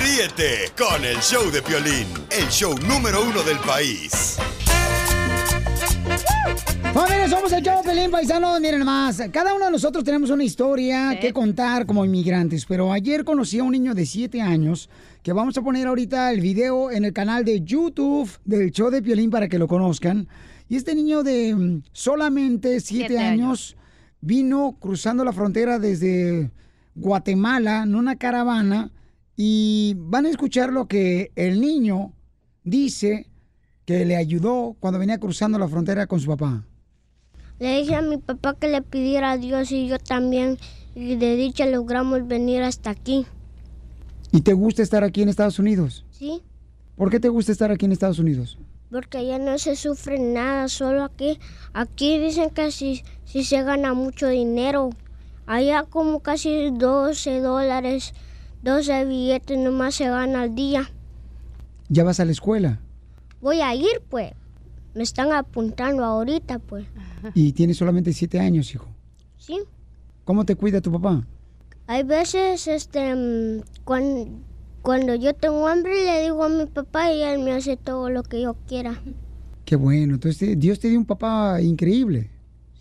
Ríete con el show de Piolín, el show número uno del país. Familia, somos el Chavo Pelín Paisano. Miren más, cada uno de nosotros tenemos una historia que contar como inmigrantes. Pero ayer conocí a un niño de 7 años que vamos a poner ahorita el video en el canal de YouTube del show de Piolín para que lo conozcan. Y este niño de mm, solamente 7 Siete años vino cruzando la frontera desde Guatemala en una caravana y van a escuchar lo que el niño dice que le ayudó cuando venía cruzando la frontera con su papá. Le dije a mi papá que le pidiera a Dios y yo también. Y de dicha logramos venir hasta aquí. ¿Y te gusta estar aquí en Estados Unidos? ¿Sí? ¿Por qué te gusta estar aquí en Estados Unidos? Porque allá no se sufre nada, solo aquí. Aquí dicen que si, si se gana mucho dinero. Allá como casi 12 dólares, 12 billetes nomás se gana al día. ¿Ya vas a la escuela? Voy a ir, pues. Me están apuntando ahorita, pues. Y tienes solamente siete años, hijo. ¿Sí? ¿Cómo te cuida tu papá? Hay veces, este, cuando, cuando yo tengo hambre, le digo a mi papá y él me hace todo lo que yo quiera. Qué bueno. Entonces Dios te dio un papá increíble.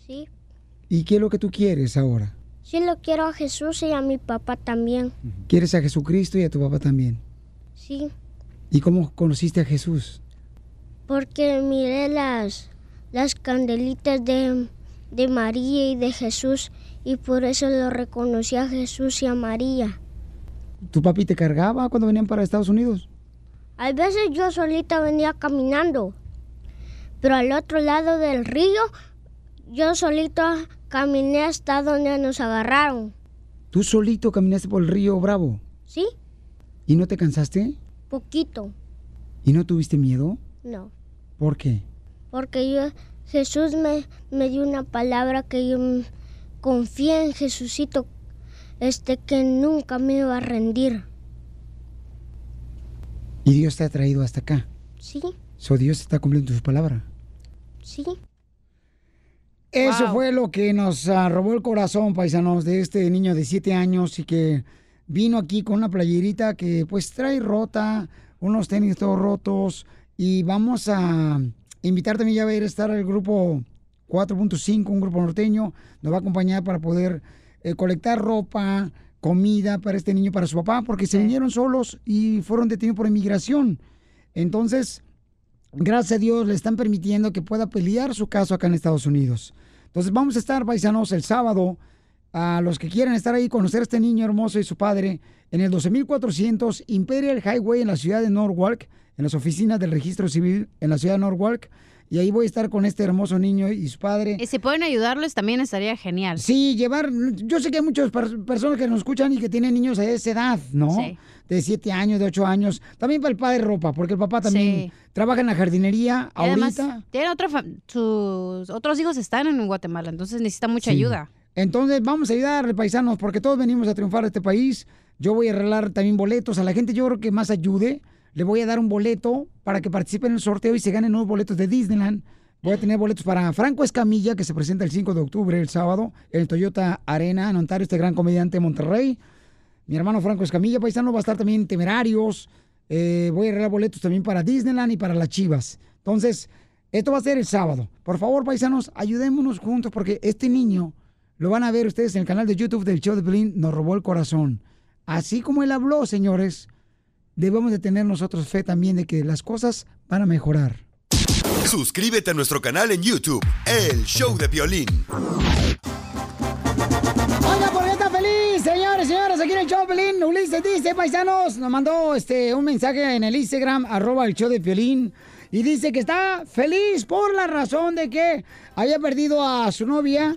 Sí. ¿Y qué es lo que tú quieres ahora? Sí lo quiero a Jesús y a mi papá también. ¿Quieres a Jesucristo y a tu papá también? Sí. ¿Y cómo conociste a Jesús? Porque miré las, las candelitas de, de María y de Jesús y por eso lo reconocí a Jesús y a María. ¿Tu papi te cargaba cuando venían para Estados Unidos? Hay veces yo solita venía caminando, pero al otro lado del río yo solita caminé hasta donde nos agarraron. ¿Tú solito caminaste por el río Bravo? ¿Sí? ¿Y no te cansaste? Poquito. ¿Y no tuviste miedo? No. ¿Por qué? Porque yo, Jesús me, me dio una palabra que yo confié en Jesucito, este que nunca me iba a rendir. Y Dios te ha traído hasta acá. Sí, So Dios está cumpliendo su palabra. sí. Eso Wow. fue lo que nos ah, robó el corazón, paisanos, de este niño de 7 años y que vino aquí con una playerita que pues trae rota, unos tenis todos rotos y vamos a invitar también ya va a ir a estar el grupo 4.5, un grupo norteño, nos va a acompañar para poder eh, colectar ropa, comida para este niño, para su papá, porque se vinieron solos y fueron detenidos por inmigración. Entonces, gracias a Dios le están permitiendo que pueda pelear su caso acá en Estados Unidos. Entonces vamos a estar, paisanos, el sábado, a los que quieran estar ahí, conocer a este niño hermoso y su padre, en el 12400 Imperial Highway en la ciudad de Norwalk, en las oficinas del registro civil en la ciudad de Norwalk. Y ahí voy a estar con este hermoso niño y su padre. Y si pueden ayudarles también estaría genial. Sí, llevar. Yo sé que hay muchas per- personas que nos escuchan y que tienen niños a esa edad, ¿no? Sí. De 7 años, de 8 años. También para el padre ropa, porque el papá también Sí. trabaja en la jardinería Y además, ahorita. tienen otra fa- sus otros hijos están en Guatemala, entonces necesita mucha Sí. ayuda. Entonces vamos a ayudarle, paisanos, porque todos venimos a triunfar a este país. Yo voy a arreglar también boletos a la gente, yo creo que más ayude. Le voy a dar un boleto para que participen en el sorteo y se ganen nuevos boletos de Disneyland. Voy a tener boletos para Franco Escamilla, que se presenta el 5 de octubre, el sábado, en el Toyota Arena, en Ontario, este gran comediante de Monterrey. Mi hermano Franco Escamilla, paisano, va a estar también en Temerarios. Eh, voy a arreglar boletos también para Disneyland y para las Chivas. Entonces, esto va a ser el sábado. Por favor, paisanos, ayudémonos juntos porque este niño lo van a ver ustedes en el canal de YouTube del show de Pelín, nos robó el corazón. Así como él habló, señores, debemos de tener nosotros fe también de que las cosas van a mejorar. Suscríbete a nuestro canal en YouTube, El Show de Violín. Oiga, ¿por qué está feliz, señores, señores? Aquí en el show de Piolín, Ulises dice, paisanos, nos mandó este un mensaje en el Instagram, arroba el show de Piolín, y dice que está feliz por la razón de que había perdido a su novia.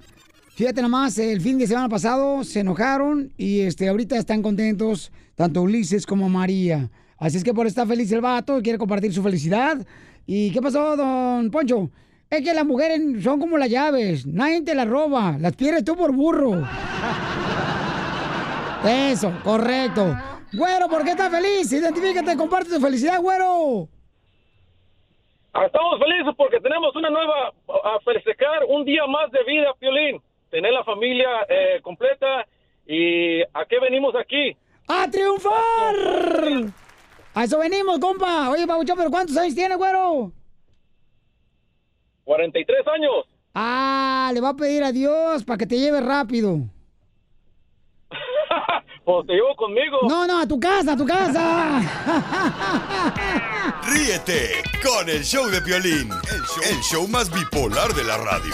Fíjate nomás, el fin de semana pasado se enojaron y este ahorita están contentos, tanto Ulises como María. Así es que por estar feliz el vato, quiere compartir su felicidad. ¿Y qué pasó, don Poncho? Es que las mujeres son como las llaves, nadie te las roba, las pierdes tú por burro. *laughs* Eso, correcto. Güero, ¿por qué estás feliz? Identifícate, comparte tu felicidad, güero. Estamos felices porque tenemos una nueva, a festejar un día más de vida, Piolín. Tener la familia eh, completa y ¿a qué venimos aquí? ¡A triunfar! A eso venimos, compa. Oye, Pabuchón, ¿pero cuántos años tiene, güero? 43 años. Ah, le va a pedir a Dios para que te lleve rápido. *laughs* Pues te llevo conmigo. No, no, a tu casa, a tu casa. Ríete con el Show de Violín, el show, el show más bipolar de la radio.